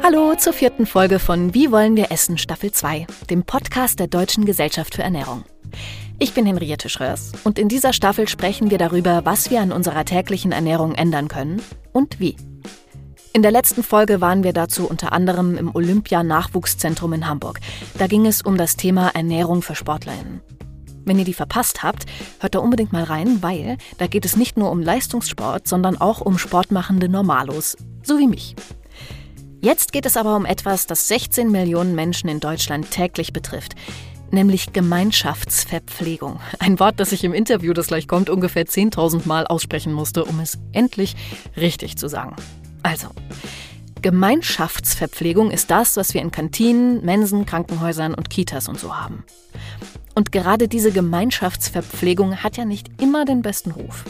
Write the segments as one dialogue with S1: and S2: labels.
S1: Hallo zur vierten Folge von Wie wollen wir essen Staffel 2, dem Podcast der Deutschen Gesellschaft für Ernährung. Ich bin Henriette Schröers und in dieser Staffel sprechen wir darüber, was wir an unserer täglichen Ernährung ändern können und wie. In der letzten Folge waren wir dazu unter anderem im Olympia-Nachwuchszentrum in Hamburg. Da ging es um das Thema Ernährung für SportlerInnen. Wenn ihr die verpasst habt, hört da unbedingt mal rein, weil da geht es nicht nur um Leistungssport, sondern auch um sportmachende Normalos, so wie mich. Jetzt geht es aber um etwas, das 16 Millionen Menschen in Deutschland täglich betrifft, nämlich Gemeinschaftsverpflegung. Ein Wort, das ich im Interview, das gleich kommt, ungefähr 10.000 Mal aussprechen musste, um es endlich richtig zu sagen. Also, Gemeinschaftsverpflegung ist das, was wir in Kantinen, Mensen, Krankenhäusern und Kitas und so haben. Und gerade diese Gemeinschaftsverpflegung hat ja nicht immer den besten Ruf.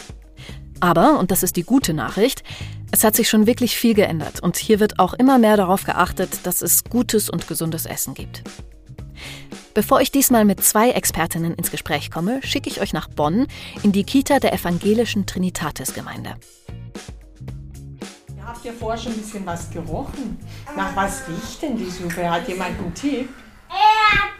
S1: Aber, und das ist die gute Nachricht, es hat sich schon wirklich viel geändert und hier wird auch immer mehr darauf geachtet, dass es gutes und gesundes Essen gibt. Bevor ich diesmal mit zwei Expertinnen ins Gespräch komme, schicke ich euch nach Bonn in die Kita der evangelischen Trinitatis-Gemeinde.
S2: Habt ihr vorher schon ein bisschen was gerochen? Nach was riecht denn die Suppe? Hat jemand einen Tipp?
S3: Erbsen.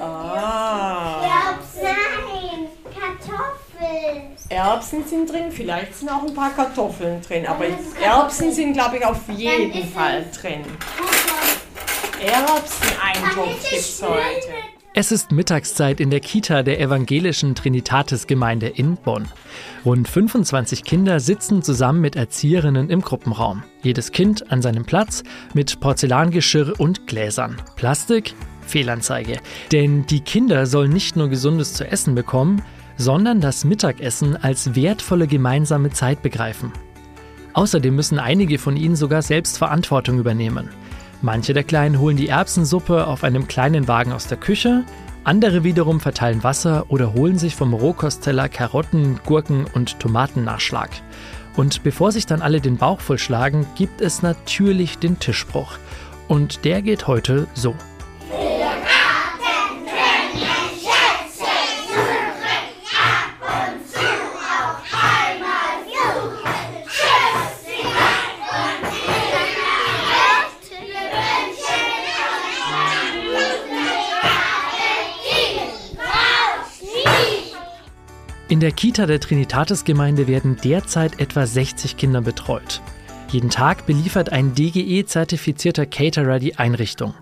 S2: Ah.
S3: Erbsen. Nein, Kartoffeln.
S2: Erbsen sind drin, vielleicht sind auch ein paar Kartoffeln drin, aber Erbsen sind, glaube ich, auf jeden Fall drin. Erbseneintopf gibt
S3: es
S2: es heute.
S4: Es ist Mittagszeit in der Kita der evangelischen Trinitatis-Gemeinde in Bonn. Rund 25 Kinder sitzen zusammen mit Erzieherinnen im Gruppenraum. Jedes Kind an seinem Platz mit Porzellangeschirr und Gläsern. Plastik? Fehlanzeige. Denn die Kinder sollen nicht nur Gesundes zu essen bekommen, sondern das Mittagessen als wertvolle gemeinsame Zeit begreifen. Außerdem müssen einige von ihnen sogar selbst Verantwortung übernehmen. Manche der Kleinen holen die Erbsensuppe auf einem kleinen Wagen aus der Küche, andere wiederum verteilen Wasser oder holen sich vom Rohkostteller Karotten, Gurken und Tomatennachschlag. Und bevor sich dann alle den Bauch vollschlagen, gibt es natürlich den Tischbruch. Und der geht heute so. In der Kita der Trinitatis-Gemeinde werden derzeit etwa 60 Kinder betreut. Jeden Tag beliefert ein DGE-zertifizierter Caterer die Einrichtung.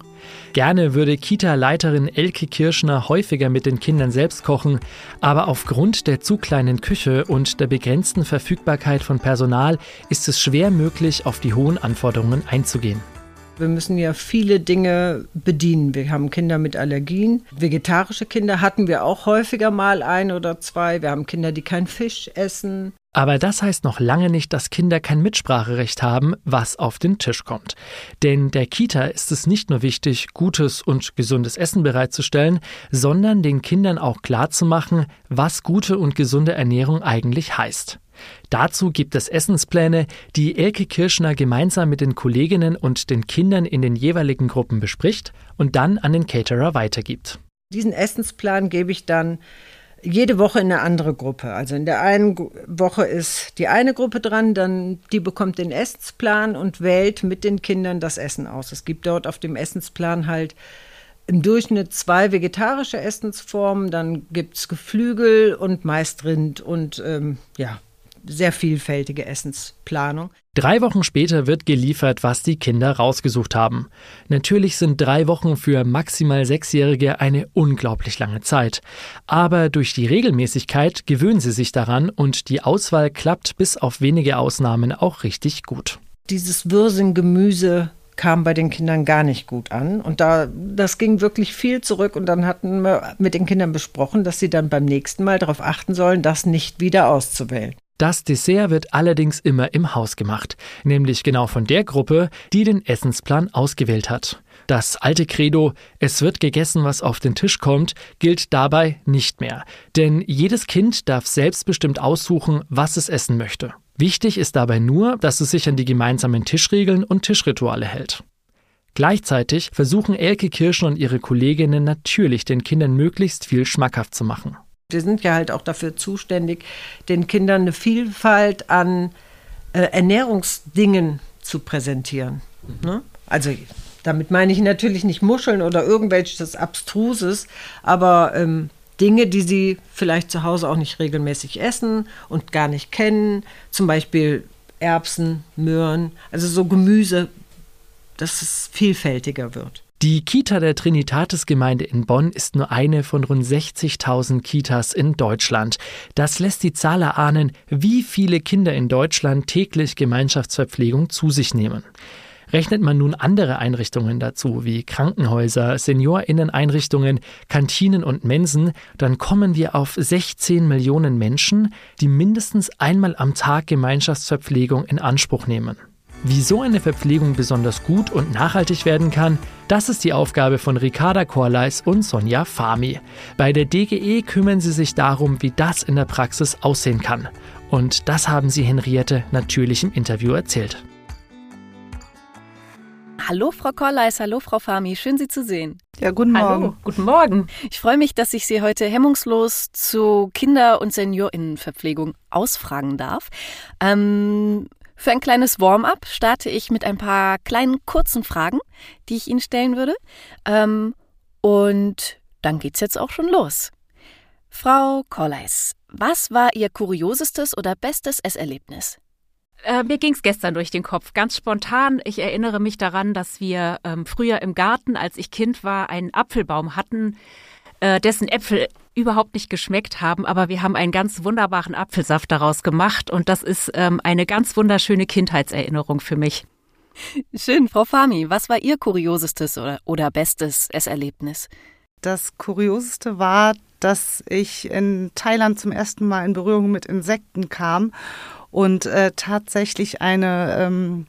S4: Gerne würde Kita-Leiterin Elke Kirschner häufiger mit den Kindern selbst kochen, aber aufgrund der zu kleinen Küche und der begrenzten Verfügbarkeit von Personal ist es schwer möglich, auf die hohen Anforderungen einzugehen.
S5: Wir müssen ja viele Dinge bedienen. Wir haben Kinder mit Allergien. Vegetarische Kinder hatten wir auch häufiger mal ein oder zwei. Wir haben Kinder, die keinen Fisch essen.
S4: Aber das heißt noch lange nicht, dass Kinder kein Mitspracherecht haben, was auf den Tisch kommt. Denn der Kita ist es nicht nur wichtig, gutes und gesundes Essen bereitzustellen, sondern den Kindern auch klarzumachen, was gute und gesunde Ernährung eigentlich heißt. Dazu gibt es Essenspläne, die Elke Kirschner gemeinsam mit den Kolleginnen und den Kindern in den jeweiligen Gruppen bespricht und dann an den Caterer weitergibt.
S5: Diesen Essensplan gebe ich dann jede Woche in eine andere Gruppe. Also in der einen Woche ist die eine Gruppe dran, dann die bekommt den Essensplan und wählt mit den Kindern das Essen aus. Es gibt dort auf dem Essensplan halt im Durchschnitt zwei vegetarische Essensformen, dann gibt es Geflügel und meist Rind und ähm, ja, sehr vielfältige Essensplanung.
S4: Drei Wochen später wird geliefert, was die Kinder rausgesucht haben. Natürlich sind drei Wochen für maximal Sechsjährige eine unglaublich lange Zeit. Aber durch die Regelmäßigkeit gewöhnen sie sich daran und die Auswahl klappt bis auf wenige Ausnahmen auch richtig gut.
S5: Dieses Würsing-Gemüse kam bei den Kindern gar nicht gut an. Und da, das ging wirklich viel zurück. Und dann hatten wir mit den Kindern besprochen, dass sie dann beim nächsten Mal darauf achten sollen, das nicht wieder auszuwählen.
S4: Das Dessert wird allerdings immer im Haus gemacht, nämlich genau von der Gruppe, die den Essensplan ausgewählt hat. Das alte Credo, es wird gegessen, was auf den Tisch kommt, gilt dabei nicht mehr. Denn jedes Kind darf selbstbestimmt aussuchen, was es essen möchte. Wichtig ist dabei nur, dass es sich an die gemeinsamen Tischregeln und Tischrituale hält. Gleichzeitig versuchen Elke Kirschen und ihre Kolleginnen natürlich den Kindern möglichst viel schmackhaft zu machen.
S5: Wir sind ja halt auch dafür zuständig, den Kindern eine Vielfalt an äh, Ernährungsdingen zu präsentieren. Ne? Also damit meine ich natürlich nicht Muscheln oder irgendwelches Abstruses, aber ähm, Dinge, die sie vielleicht zu Hause auch nicht regelmäßig essen und gar nicht kennen. Zum Beispiel Erbsen, Möhren, also so Gemüse, dass es vielfältiger wird.
S4: Die Kita der Trinitatis-Gemeinde in Bonn ist nur eine von rund 60.000 Kitas in Deutschland. Das lässt die Zahl erahnen, wie viele Kinder in Deutschland täglich Gemeinschaftsverpflegung zu sich nehmen. Rechnet man nun andere Einrichtungen dazu, wie Krankenhäuser, Seniorinneneinrichtungen, Kantinen und Mensen, dann kommen wir auf 16 Millionen Menschen, die mindestens einmal am Tag Gemeinschaftsverpflegung in Anspruch nehmen. Wie so eine Verpflegung besonders gut und nachhaltig werden kann, das ist die Aufgabe von Ricarda Korleis und Sonja Fami. Bei der DGE kümmern sie sich darum, wie das in der Praxis aussehen kann. Und das haben sie Henriette natürlich im Interview erzählt.
S1: Hallo Frau Korleis, hallo Frau Fami, schön Sie zu sehen.
S6: Ja, guten Morgen.
S1: Hallo, guten Morgen. Ich freue mich, dass ich Sie heute hemmungslos zu Kinder- und Seniorinnenverpflegung ausfragen darf. Ähm, für ein kleines Warm-up starte ich mit ein paar kleinen kurzen Fragen, die ich Ihnen stellen würde. Ähm, und dann geht's jetzt auch schon los. Frau Korleis, was war Ihr kuriosestes oder bestes Esserlebnis?
S7: Äh, mir ging es gestern durch den Kopf, ganz spontan. Ich erinnere mich daran, dass wir ähm, früher im Garten, als ich Kind war, einen Apfelbaum hatten, äh, dessen Äpfel überhaupt nicht geschmeckt haben, aber wir haben einen ganz wunderbaren Apfelsaft daraus gemacht und das ist ähm, eine ganz wunderschöne Kindheitserinnerung für mich.
S1: Schön, Frau Fami, was war Ihr kuriosestes oder, oder bestes Esserlebnis?
S6: Das Kurioseste war, dass ich in Thailand zum ersten Mal in Berührung mit Insekten kam und äh, tatsächlich eine ähm,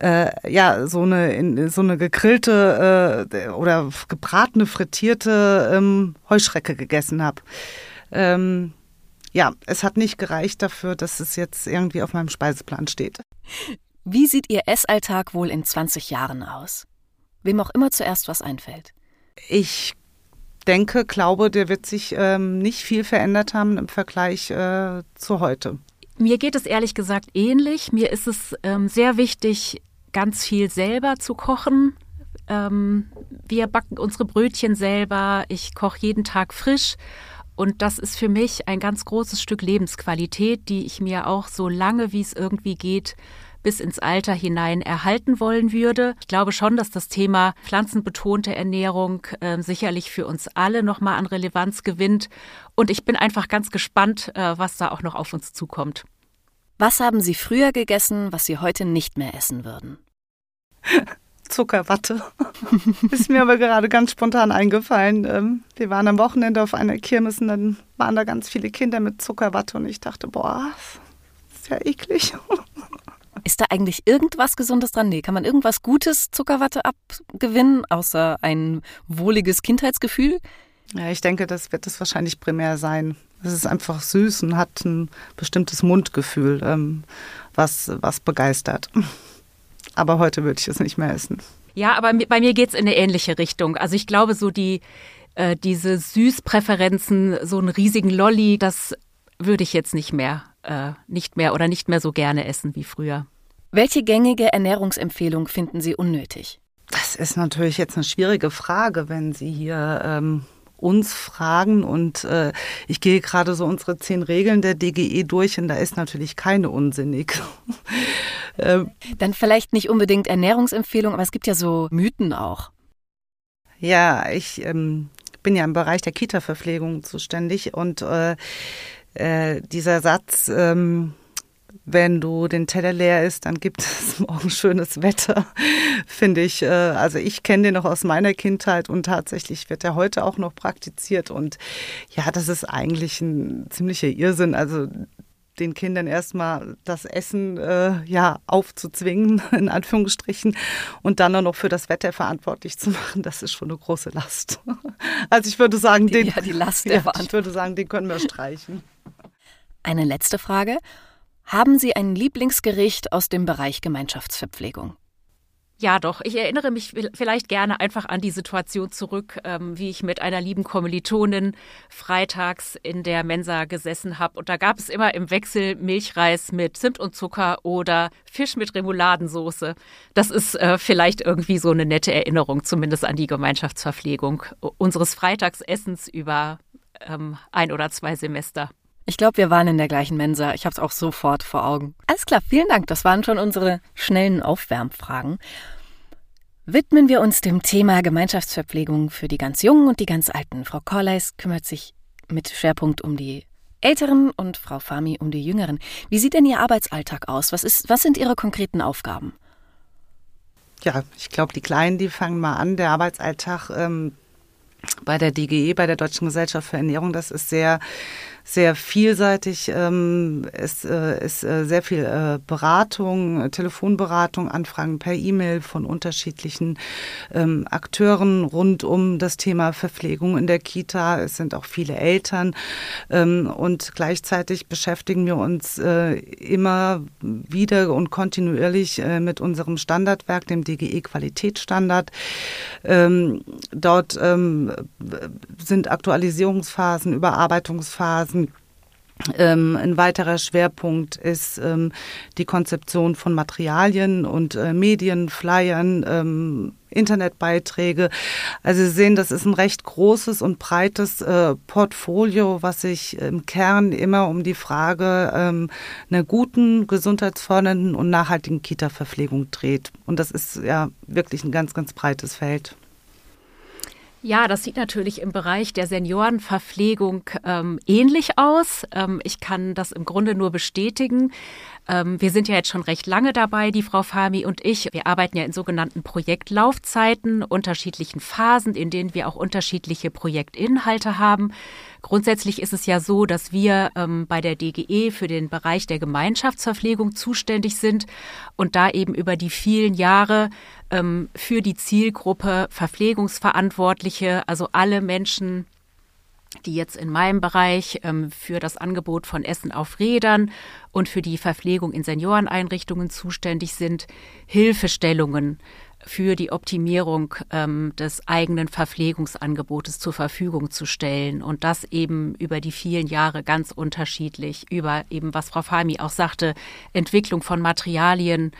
S6: äh, ja so eine so eine gegrillte äh, oder gebratene frittierte ähm, Heuschrecke gegessen habe. Ähm, ja, es hat nicht gereicht dafür, dass es jetzt irgendwie auf meinem Speiseplan steht.
S1: Wie sieht Ihr Essalltag wohl in 20 Jahren aus? Wem auch immer zuerst was einfällt.
S6: Ich denke, glaube, der wird sich ähm, nicht viel verändert haben im Vergleich äh, zu heute.
S7: Mir geht es ehrlich gesagt ähnlich. Mir ist es ähm, sehr wichtig, ganz viel selber zu kochen. Ähm, wir backen unsere Brötchen selber. Ich koche jeden Tag frisch. Und das ist für mich ein ganz großes Stück Lebensqualität, die ich mir auch so lange, wie es irgendwie geht, bis ins Alter hinein erhalten wollen würde. Ich glaube schon, dass das Thema pflanzenbetonte Ernährung äh, sicherlich für uns alle nochmal an Relevanz gewinnt. Und ich bin einfach ganz gespannt, äh, was da auch noch auf uns zukommt.
S1: Was haben Sie früher gegessen, was Sie heute nicht mehr essen würden?
S6: Zuckerwatte. Ist mir aber gerade ganz spontan eingefallen. Ähm, wir waren am Wochenende auf einer Kirmes und dann waren da ganz viele Kinder mit Zuckerwatte und ich dachte, boah, ist ja eklig.
S1: Ist da eigentlich irgendwas Gesundes dran? Nee, kann man irgendwas Gutes Zuckerwatte abgewinnen, außer ein wohliges Kindheitsgefühl?
S6: Ja, ich denke, das wird es wahrscheinlich primär sein. Es ist einfach süß und hat ein bestimmtes Mundgefühl, ähm, was, was begeistert. Aber heute würde ich es nicht mehr essen.
S7: Ja, aber bei mir geht es in eine ähnliche Richtung. Also ich glaube, so die äh, diese Süßpräferenzen, so einen riesigen Lolli, das würde ich jetzt nicht mehr, äh, nicht mehr oder nicht mehr so gerne essen wie früher.
S1: Welche gängige Ernährungsempfehlung finden Sie unnötig?
S6: Das ist natürlich jetzt eine schwierige Frage, wenn Sie hier ähm, uns fragen und äh, ich gehe gerade so unsere zehn Regeln der DGE durch und da ist natürlich keine unsinnig.
S1: ähm, Dann vielleicht nicht unbedingt Ernährungsempfehlung, aber es gibt ja so Mythen auch.
S6: Ja, ich ähm, bin ja im Bereich der Kita-Verpflegung zuständig und äh, äh, dieser Satz, ähm, wenn du den Teller leer isst, dann gibt es morgen schönes Wetter, finde ich. Äh, also ich kenne den noch aus meiner Kindheit und tatsächlich wird er heute auch noch praktiziert. Und ja, das ist eigentlich ein ziemlicher Irrsinn. Also den Kindern erstmal das Essen äh, ja aufzuzwingen, in Anführungsstrichen, und dann auch noch für das Wetter verantwortlich zu machen, das ist schon eine große Last. Also ich würde sagen,
S1: die,
S6: den,
S1: ja, die Last der
S6: ja, ich würde sagen, den können wir streichen.
S1: Eine letzte Frage. Haben Sie ein Lieblingsgericht aus dem Bereich Gemeinschaftsverpflegung?
S7: Ja, doch. Ich erinnere mich vielleicht gerne einfach an die Situation zurück, ähm, wie ich mit einer lieben Kommilitonin freitags in der Mensa gesessen habe. Und da gab es immer im Wechsel Milchreis mit Zimt und Zucker oder Fisch mit Remouladensoße. Das ist äh, vielleicht irgendwie so eine nette Erinnerung, zumindest an die Gemeinschaftsverpflegung unseres Freitagsessens über ähm, ein oder zwei Semester.
S1: Ich glaube, wir waren in der gleichen Mensa. Ich habe es auch sofort vor Augen. Alles klar, vielen Dank. Das waren schon unsere schnellen Aufwärmfragen. Widmen wir uns dem Thema Gemeinschaftsverpflegung für die ganz Jungen und die ganz Alten. Frau Korleis kümmert sich mit Schwerpunkt um die Älteren und Frau Fami um die Jüngeren. Wie sieht denn Ihr Arbeitsalltag aus? Was, ist, was sind Ihre konkreten Aufgaben?
S6: Ja, ich glaube, die Kleinen, die fangen mal an. Der Arbeitsalltag ähm, bei der DGE, bei der Deutschen Gesellschaft für Ernährung, das ist sehr sehr vielseitig. Ähm, es äh, ist äh, sehr viel äh, Beratung, äh, Telefonberatung, Anfragen per E-Mail von unterschiedlichen ähm, Akteuren rund um das Thema Verpflegung in der Kita. Es sind auch viele Eltern ähm, und gleichzeitig beschäftigen wir uns äh, immer wieder und kontinuierlich äh, mit unserem Standardwerk, dem DGE Qualitätsstandard. Ähm, dort ähm, sind Aktualisierungsphasen, Überarbeitungsphasen ähm, ein weiterer Schwerpunkt ist ähm, die Konzeption von Materialien und äh, Medien, Flyern, ähm, Internetbeiträge. Also Sie sehen, das ist ein recht großes und breites äh, Portfolio, was sich im Kern immer um die Frage ähm, einer guten, gesundheitsfördernden und nachhaltigen Kita-Verpflegung dreht. Und das ist ja wirklich ein ganz, ganz breites Feld.
S7: Ja, das sieht natürlich im Bereich der Seniorenverpflegung ähm, ähnlich aus. Ähm, ich kann das im Grunde nur bestätigen. Ähm, wir sind ja jetzt schon recht lange dabei, die Frau Fami und ich. Wir arbeiten ja in sogenannten Projektlaufzeiten, unterschiedlichen Phasen, in denen wir auch unterschiedliche Projektinhalte haben. Grundsätzlich ist es ja so, dass wir ähm, bei der DGE für den Bereich der Gemeinschaftsverpflegung zuständig sind und da eben über die vielen Jahre ähm, für die Zielgruppe Verpflegungsverantwortliche, also alle Menschen, die jetzt in meinem Bereich ähm, für das Angebot von Essen auf Rädern und für die Verpflegung in Senioreneinrichtungen zuständig sind, Hilfestellungen für die Optimierung ähm, des eigenen Verpflegungsangebotes zur Verfügung zu stellen und das eben über die vielen Jahre ganz unterschiedlich über eben, was Frau Fami auch sagte, Entwicklung von Materialien,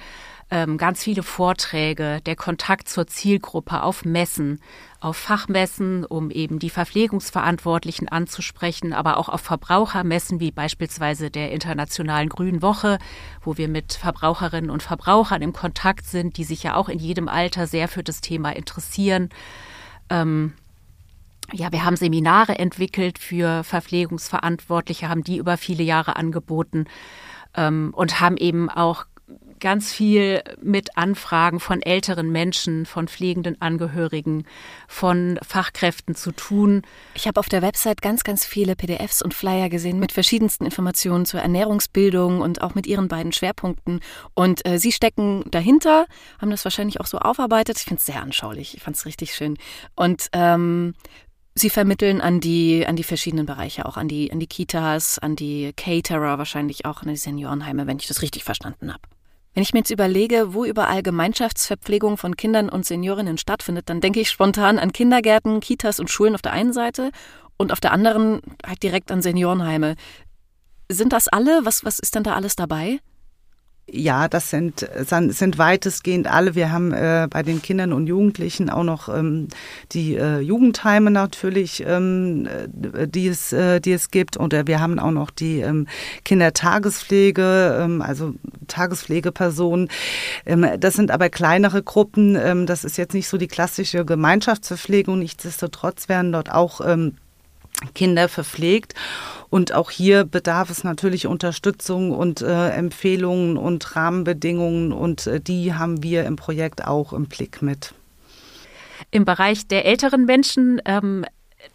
S7: ähm, ganz viele Vorträge, der Kontakt zur Zielgruppe auf Messen, auf Fachmessen, um eben die Verpflegungsverantwortlichen anzusprechen, aber auch auf Verbrauchermessen wie beispielsweise der Internationalen Grünen Woche, wo wir mit Verbraucherinnen und Verbrauchern im Kontakt sind, die sich ja auch in jedem Alter sehr für das Thema interessieren. Ähm, ja, wir haben Seminare entwickelt für Verpflegungsverantwortliche, haben die über viele Jahre angeboten ähm, und haben eben auch ganz viel mit Anfragen von älteren Menschen, von pflegenden Angehörigen, von Fachkräften zu tun.
S1: Ich habe auf der Website ganz, ganz viele PDFs und Flyer gesehen mit verschiedensten Informationen zur Ernährungsbildung und auch mit ihren beiden Schwerpunkten. Und äh, Sie stecken dahinter, haben das wahrscheinlich auch so aufarbeitet. Ich finde es sehr anschaulich. Ich fand es richtig schön. Und ähm, Sie vermitteln an die, an die verschiedenen Bereiche, auch an die, an die Kitas, an die Caterer, wahrscheinlich auch an die Seniorenheime, wenn ich das richtig verstanden habe. Wenn ich mir jetzt überlege, wo überall Gemeinschaftsverpflegung von Kindern und Seniorinnen stattfindet, dann denke ich spontan an Kindergärten, Kitas und Schulen auf der einen Seite und auf der anderen halt direkt an Seniorenheime. Sind das alle? Was, was ist denn da alles dabei?
S6: Ja, das sind, sind weitestgehend alle. Wir haben äh, bei den Kindern und Jugendlichen auch noch ähm, die äh, Jugendheime natürlich, ähm, äh, die, es, äh, die es gibt. Und äh, wir haben auch noch die ähm, Kindertagespflege, ähm, also Tagespflegepersonen. Ähm, das sind aber kleinere Gruppen. Ähm, das ist jetzt nicht so die klassische Gemeinschaftsverpflegung. Nichtsdestotrotz werden dort auch ähm, Kinder verpflegt. Und auch hier bedarf es natürlich Unterstützung und äh, Empfehlungen und Rahmenbedingungen und äh, die haben wir im Projekt auch im Blick mit.
S7: Im Bereich der älteren Menschen ähm,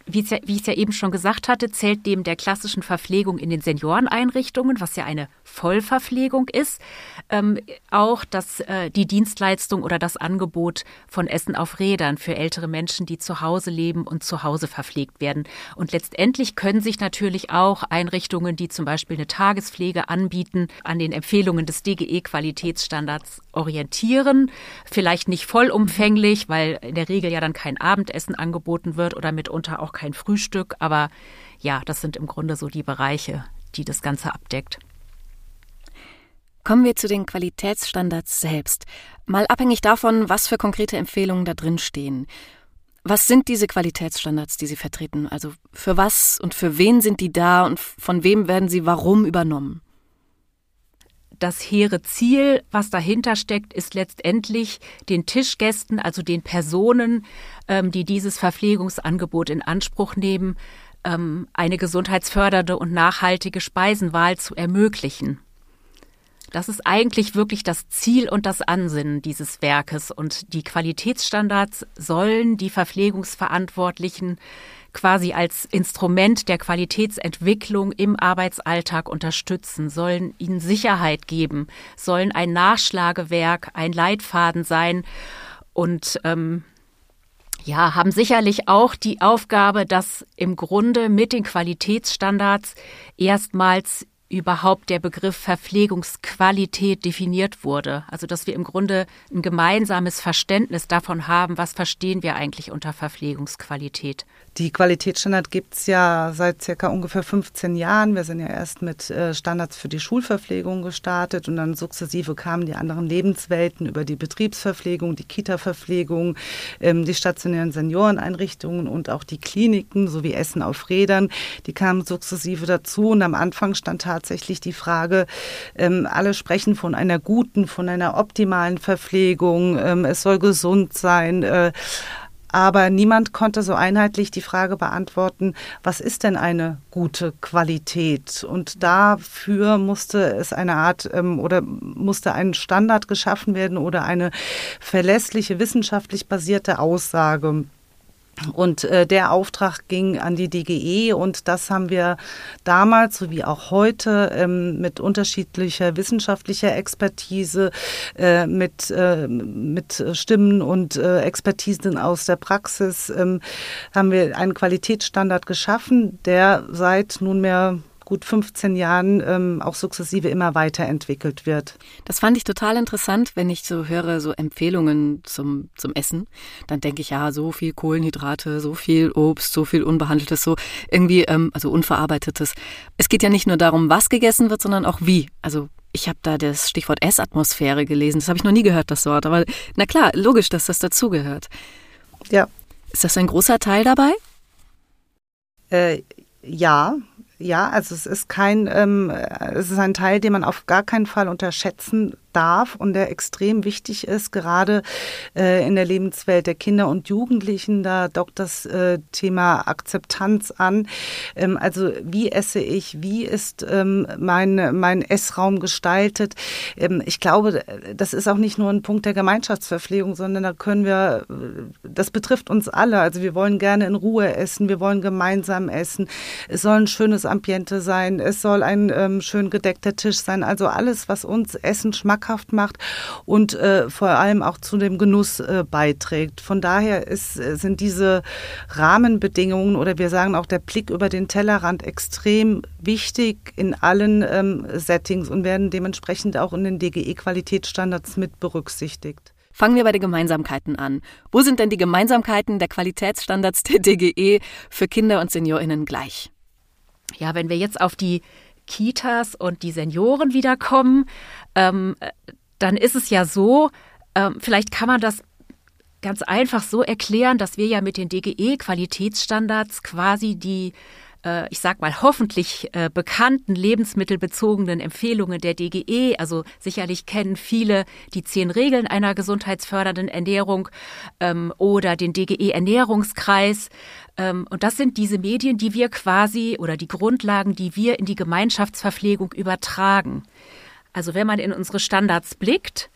S7: wie, ja, wie ich es ja eben schon gesagt hatte, zählt neben der klassischen Verpflegung in den Senioreneinrichtungen, was ja eine Vollverpflegung ist, ähm, auch das, äh, die Dienstleistung oder das Angebot von Essen auf Rädern für ältere Menschen, die zu Hause leben und zu Hause verpflegt werden. Und letztendlich können sich natürlich auch Einrichtungen, die zum Beispiel eine Tagespflege anbieten, an den Empfehlungen des DGE-Qualitätsstandards orientieren. Vielleicht nicht vollumfänglich, weil in der Regel ja dann kein Abendessen angeboten wird oder mitunter auch kein Frühstück. Aber ja, das sind im Grunde so die Bereiche, die das Ganze abdeckt.
S1: Kommen wir zu den Qualitätsstandards selbst. Mal abhängig davon, was für konkrete Empfehlungen da drin stehen. Was sind diese Qualitätsstandards, die Sie vertreten? Also für was und für wen sind die da und von wem werden sie warum übernommen?
S7: Das hehre Ziel, was dahinter steckt, ist letztendlich den Tischgästen, also den Personen, ähm, die dieses Verpflegungsangebot in Anspruch nehmen, ähm, eine gesundheitsfördernde und nachhaltige Speisenwahl zu ermöglichen. Das ist eigentlich wirklich das Ziel und das Ansinnen dieses Werkes. Und die Qualitätsstandards sollen die Verpflegungsverantwortlichen quasi als Instrument der Qualitätsentwicklung im Arbeitsalltag unterstützen, sollen ihnen Sicherheit geben, sollen ein Nachschlagewerk, ein Leitfaden sein und ähm, ja, haben sicherlich auch die Aufgabe, dass im Grunde mit den Qualitätsstandards erstmals überhaupt der Begriff Verpflegungsqualität definiert wurde. Also dass wir im Grunde ein gemeinsames Verständnis davon haben, was verstehen wir eigentlich unter Verpflegungsqualität.
S6: Die Qualitätsstandard gibt es ja seit circa ungefähr 15 Jahren. Wir sind ja erst mit äh, Standards für die Schulverpflegung gestartet und dann sukzessive kamen die anderen Lebenswelten über die Betriebsverpflegung, die Kita-Verpflegung, ähm, die stationären Senioreneinrichtungen und auch die Kliniken sowie Essen auf Rädern. Die kamen sukzessive dazu und am Anfang stand tatsächlich die Frage, ähm, alle sprechen von einer guten, von einer optimalen Verpflegung. Ähm, es soll gesund sein. Aber niemand konnte so einheitlich die Frage beantworten, was ist denn eine gute Qualität? Und dafür musste es eine Art ähm, oder musste ein Standard geschaffen werden oder eine verlässliche, wissenschaftlich basierte Aussage. Und äh, der Auftrag ging an die DGE und das haben wir damals sowie auch heute ähm, mit unterschiedlicher wissenschaftlicher Expertise, äh, mit, äh, mit Stimmen und äh, Expertisen aus der Praxis, ähm, haben wir einen Qualitätsstandard geschaffen, der seit nunmehr gut 15 Jahren ähm, auch sukzessive immer weiterentwickelt wird.
S1: Das fand ich total interessant, wenn ich so höre, so Empfehlungen zum, zum Essen. Dann denke ich, ja, so viel Kohlenhydrate, so viel Obst, so viel Unbehandeltes, so irgendwie, ähm, also Unverarbeitetes. Es geht ja nicht nur darum, was gegessen wird, sondern auch wie. Also ich habe da das Stichwort Essatmosphäre gelesen. Das habe ich noch nie gehört, das Wort. Aber na klar, logisch, dass das dazugehört.
S6: Ja.
S1: Ist das ein großer Teil dabei?
S6: Äh, ja, ja, also es ist kein, ähm, es ist ein Teil, den man auf gar keinen Fall unterschätzen darf und der extrem wichtig ist, gerade äh, in der Lebenswelt der Kinder und Jugendlichen. Da dockt das äh, Thema Akzeptanz an. Ähm, also wie esse ich, wie ist ähm, mein, mein Essraum gestaltet. Ähm, ich glaube, das ist auch nicht nur ein Punkt der Gemeinschaftsverpflegung, sondern da können wir, das betrifft uns alle. Also wir wollen gerne in Ruhe essen, wir wollen gemeinsam essen. Es soll ein schönes Ambiente sein, es soll ein ähm, schön gedeckter Tisch sein. Also alles, was uns Essen schmackhaft schmackhaft macht und äh, vor allem auch zu dem Genuss äh, beiträgt. Von daher ist, äh, sind diese Rahmenbedingungen oder wir sagen auch der Blick über den Tellerrand extrem wichtig in allen ähm, Settings und werden dementsprechend auch in den DGE-Qualitätsstandards mit berücksichtigt.
S1: Fangen wir bei den Gemeinsamkeiten an. Wo sind denn die Gemeinsamkeiten der Qualitätsstandards der DGE für Kinder und SeniorInnen gleich?
S7: Ja, wenn wir jetzt auf die Kitas und die Senioren wiederkommen, ähm, dann ist es ja so, ähm, vielleicht kann man das ganz einfach so erklären, dass wir ja mit den DGE-Qualitätsstandards quasi die äh, ich sag mal, hoffentlich äh, bekannten lebensmittelbezogenen Empfehlungen der DGE. Also sicherlich kennen viele die zehn Regeln einer gesundheitsfördernden Ernährung ähm, oder den DGE Ernährungskreis. Ähm, und das sind diese Medien, die wir quasi oder die Grundlagen, die wir in die Gemeinschaftsverpflegung übertragen. Also wenn man in unsere Standards blickt,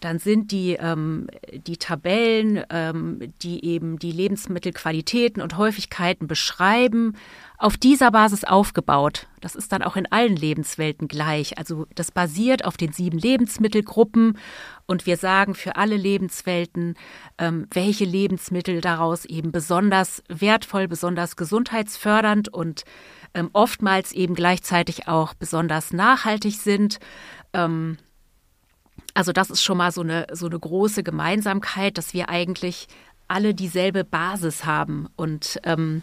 S7: dann sind die, ähm, die Tabellen, ähm, die eben die Lebensmittelqualitäten und Häufigkeiten beschreiben, auf dieser Basis aufgebaut. Das ist dann auch in allen Lebenswelten gleich. Also das basiert auf den sieben Lebensmittelgruppen und wir sagen für alle Lebenswelten, ähm, welche Lebensmittel daraus eben besonders wertvoll, besonders gesundheitsfördernd und ähm, oftmals eben gleichzeitig auch besonders nachhaltig sind. Ähm, also das ist schon mal so eine, so eine große Gemeinsamkeit, dass wir eigentlich alle dieselbe Basis haben. Und ähm,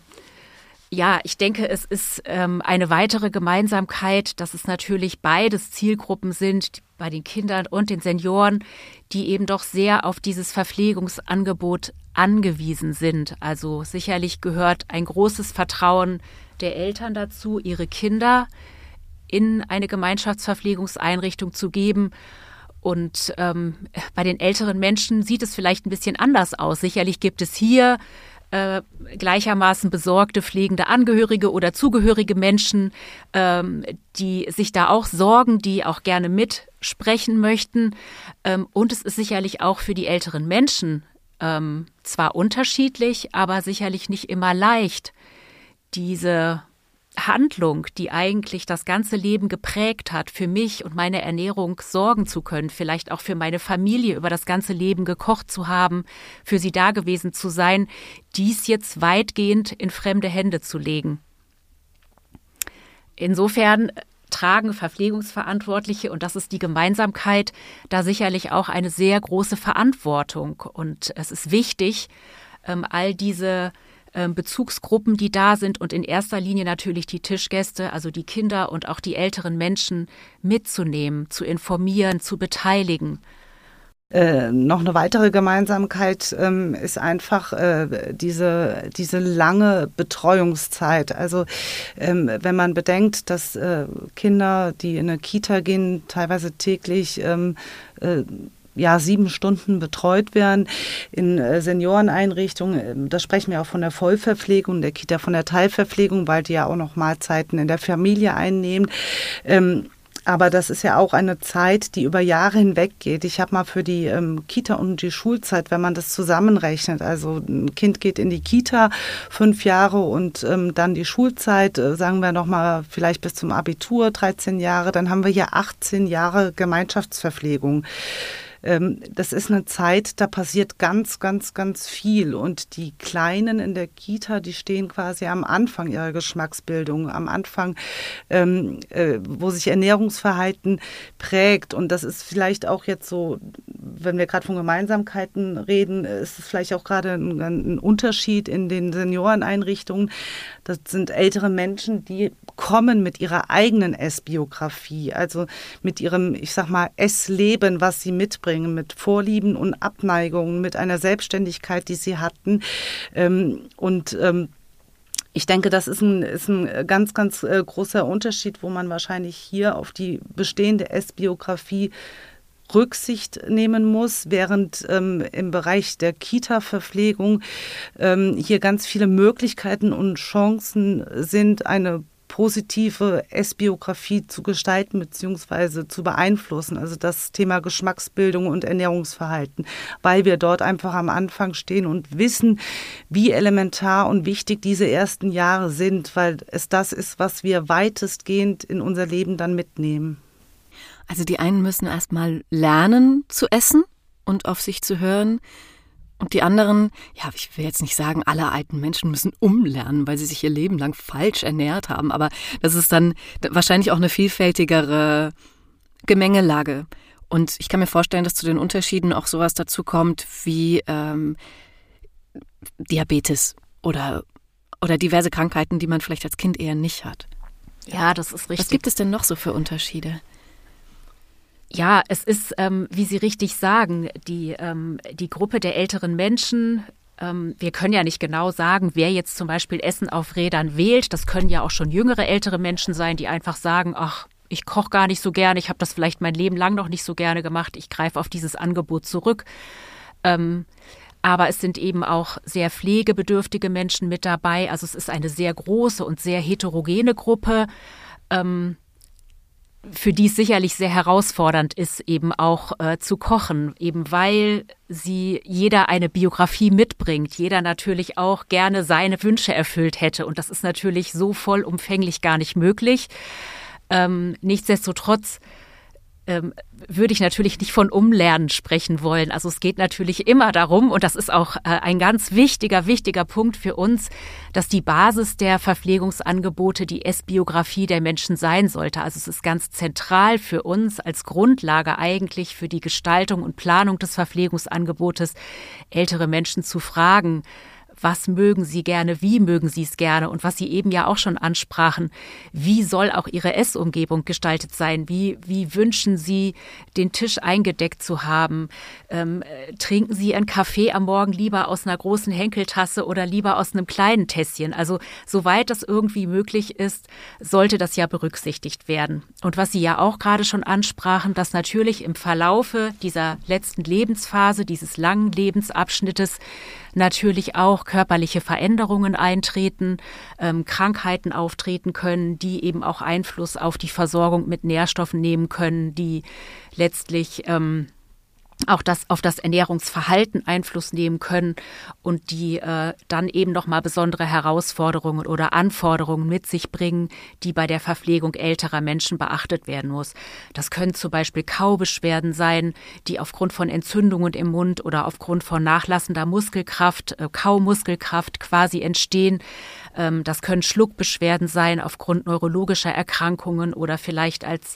S7: ja, ich denke, es ist ähm, eine weitere Gemeinsamkeit, dass es natürlich beides Zielgruppen sind, bei den Kindern und den Senioren, die eben doch sehr auf dieses Verpflegungsangebot angewiesen sind. Also sicherlich gehört ein großes Vertrauen der Eltern dazu, ihre Kinder in eine Gemeinschaftsverpflegungseinrichtung zu geben. Und ähm, bei den älteren Menschen sieht es vielleicht ein bisschen anders aus. Sicherlich gibt es hier äh, gleichermaßen besorgte pflegende Angehörige oder zugehörige Menschen, ähm, die sich da auch sorgen, die auch gerne mitsprechen möchten. Ähm, und es ist sicherlich auch für die älteren Menschen ähm, zwar unterschiedlich, aber sicherlich nicht immer leicht, diese Handlung, die eigentlich das ganze Leben geprägt hat, für mich und meine Ernährung sorgen zu können, vielleicht auch für meine Familie über das ganze Leben gekocht zu haben, für sie da gewesen zu sein, dies jetzt weitgehend in fremde Hände zu legen. Insofern tragen Verpflegungsverantwortliche, und das ist die Gemeinsamkeit, da sicherlich auch eine sehr große Verantwortung. Und es ist wichtig, ähm, all diese Bezugsgruppen, die da sind und in erster Linie natürlich die Tischgäste, also die Kinder und auch die älteren Menschen mitzunehmen, zu informieren, zu beteiligen.
S6: Äh, noch eine weitere Gemeinsamkeit ähm, ist einfach äh, diese, diese lange Betreuungszeit. Also ähm, wenn man bedenkt, dass äh, Kinder, die in eine Kita gehen, teilweise täglich ähm, äh, ja, sieben Stunden betreut werden in äh, Senioreneinrichtungen. Ähm, da sprechen wir auch von der Vollverpflegung, der Kita von der Teilverpflegung, weil die ja auch noch Mahlzeiten in der Familie einnehmen. Ähm, aber das ist ja auch eine Zeit, die über Jahre hinweg geht. Ich habe mal für die ähm, Kita und die Schulzeit, wenn man das zusammenrechnet, also ein Kind geht in die Kita fünf Jahre und ähm, dann die Schulzeit, äh, sagen wir nochmal vielleicht bis zum Abitur 13 Jahre, dann haben wir ja 18 Jahre Gemeinschaftsverpflegung. Ähm, das ist eine Zeit, da passiert ganz, ganz, ganz viel. Und die Kleinen in der Kita, die stehen quasi am Anfang ihrer Geschmacksbildung, am Anfang, ähm, äh, wo sich Ernährungsverhalten prägt. Und das ist vielleicht auch jetzt so, wenn wir gerade von Gemeinsamkeiten reden, ist es vielleicht auch gerade ein, ein Unterschied in den Senioreneinrichtungen. Das sind ältere Menschen, die kommen mit ihrer eigenen Essbiografie, also mit ihrem, ich sag mal, Essleben, was sie mitbringen, mit Vorlieben und Abneigungen, mit einer Selbstständigkeit, die sie hatten. Ähm, und ähm, ich denke, das ist ein, ist ein ganz, ganz äh, großer Unterschied, wo man wahrscheinlich hier auf die bestehende Essbiografie Rücksicht nehmen muss, während ähm, im Bereich der Kita-Verpflegung ähm, hier ganz viele Möglichkeiten und Chancen sind, eine positive Essbiografie zu gestalten bzw. zu beeinflussen. Also das Thema Geschmacksbildung und Ernährungsverhalten, weil wir dort einfach am Anfang stehen und wissen, wie elementar und wichtig diese ersten Jahre sind, weil es das ist, was wir weitestgehend in unser Leben dann mitnehmen.
S1: Also die einen müssen erstmal lernen zu essen und auf sich zu hören. Und die anderen, ja, ich will jetzt nicht sagen, alle alten Menschen müssen umlernen, weil sie sich ihr Leben lang falsch ernährt haben, aber das ist dann wahrscheinlich auch eine vielfältigere Gemengelage. Und ich kann mir vorstellen, dass zu den Unterschieden auch sowas dazu kommt wie ähm, Diabetes oder, oder diverse Krankheiten, die man vielleicht als Kind eher nicht hat.
S7: Ja, das ist richtig.
S1: Was gibt es denn noch so für Unterschiede?
S7: Ja, es ist, ähm, wie Sie richtig sagen, die, ähm, die Gruppe der älteren Menschen. Ähm, wir können ja nicht genau sagen, wer jetzt zum Beispiel Essen auf Rädern wählt. Das können ja auch schon jüngere ältere Menschen sein, die einfach sagen, ach, ich koche gar nicht so gerne, ich habe das vielleicht mein Leben lang noch nicht so gerne gemacht, ich greife auf dieses Angebot zurück. Ähm, aber es sind eben auch sehr pflegebedürftige Menschen mit dabei. Also es ist eine sehr große und sehr heterogene Gruppe. Ähm, für die es sicherlich sehr herausfordernd ist, eben auch äh, zu kochen, eben weil sie jeder eine Biografie mitbringt, jeder natürlich auch gerne seine Wünsche erfüllt hätte. Und das ist natürlich so vollumfänglich gar nicht möglich. Ähm, nichtsdestotrotz ähm, würde ich natürlich nicht von Umlernen sprechen wollen. Also es geht natürlich immer darum, und das ist auch äh, ein ganz wichtiger, wichtiger Punkt für uns, dass die Basis der Verpflegungsangebote die Essbiografie der Menschen sein sollte. Also es ist ganz zentral für uns als Grundlage eigentlich für die Gestaltung und Planung des Verpflegungsangebotes, ältere Menschen zu fragen, was mögen sie gerne, wie mögen sie es gerne und was sie eben ja auch schon ansprachen, wie soll auch ihre Essumgebung gestaltet sein, wie, wie wünschen sie, den Tisch eingedeckt zu haben, ähm, trinken sie einen Kaffee am Morgen lieber aus einer großen Henkeltasse oder lieber aus einem kleinen Tässchen. Also soweit das irgendwie möglich ist, sollte das ja berücksichtigt werden. Und was Sie ja auch gerade schon ansprachen, dass natürlich im Verlaufe dieser letzten Lebensphase, dieses langen Lebensabschnittes, natürlich auch körperliche Veränderungen eintreten, ähm, Krankheiten auftreten können, die eben auch Einfluss auf die Versorgung mit Nährstoffen nehmen können, die letztlich ähm, auch das auf das Ernährungsverhalten Einfluss nehmen können und die äh, dann eben noch mal besondere Herausforderungen oder Anforderungen mit sich bringen, die bei der Verpflegung älterer Menschen beachtet werden muss. Das können zum Beispiel Kaubeschwerden sein, die aufgrund von Entzündungen im Mund oder aufgrund von nachlassender Muskelkraft, äh, Kaumuskelkraft quasi entstehen. Ähm, das können Schluckbeschwerden sein aufgrund neurologischer Erkrankungen oder vielleicht als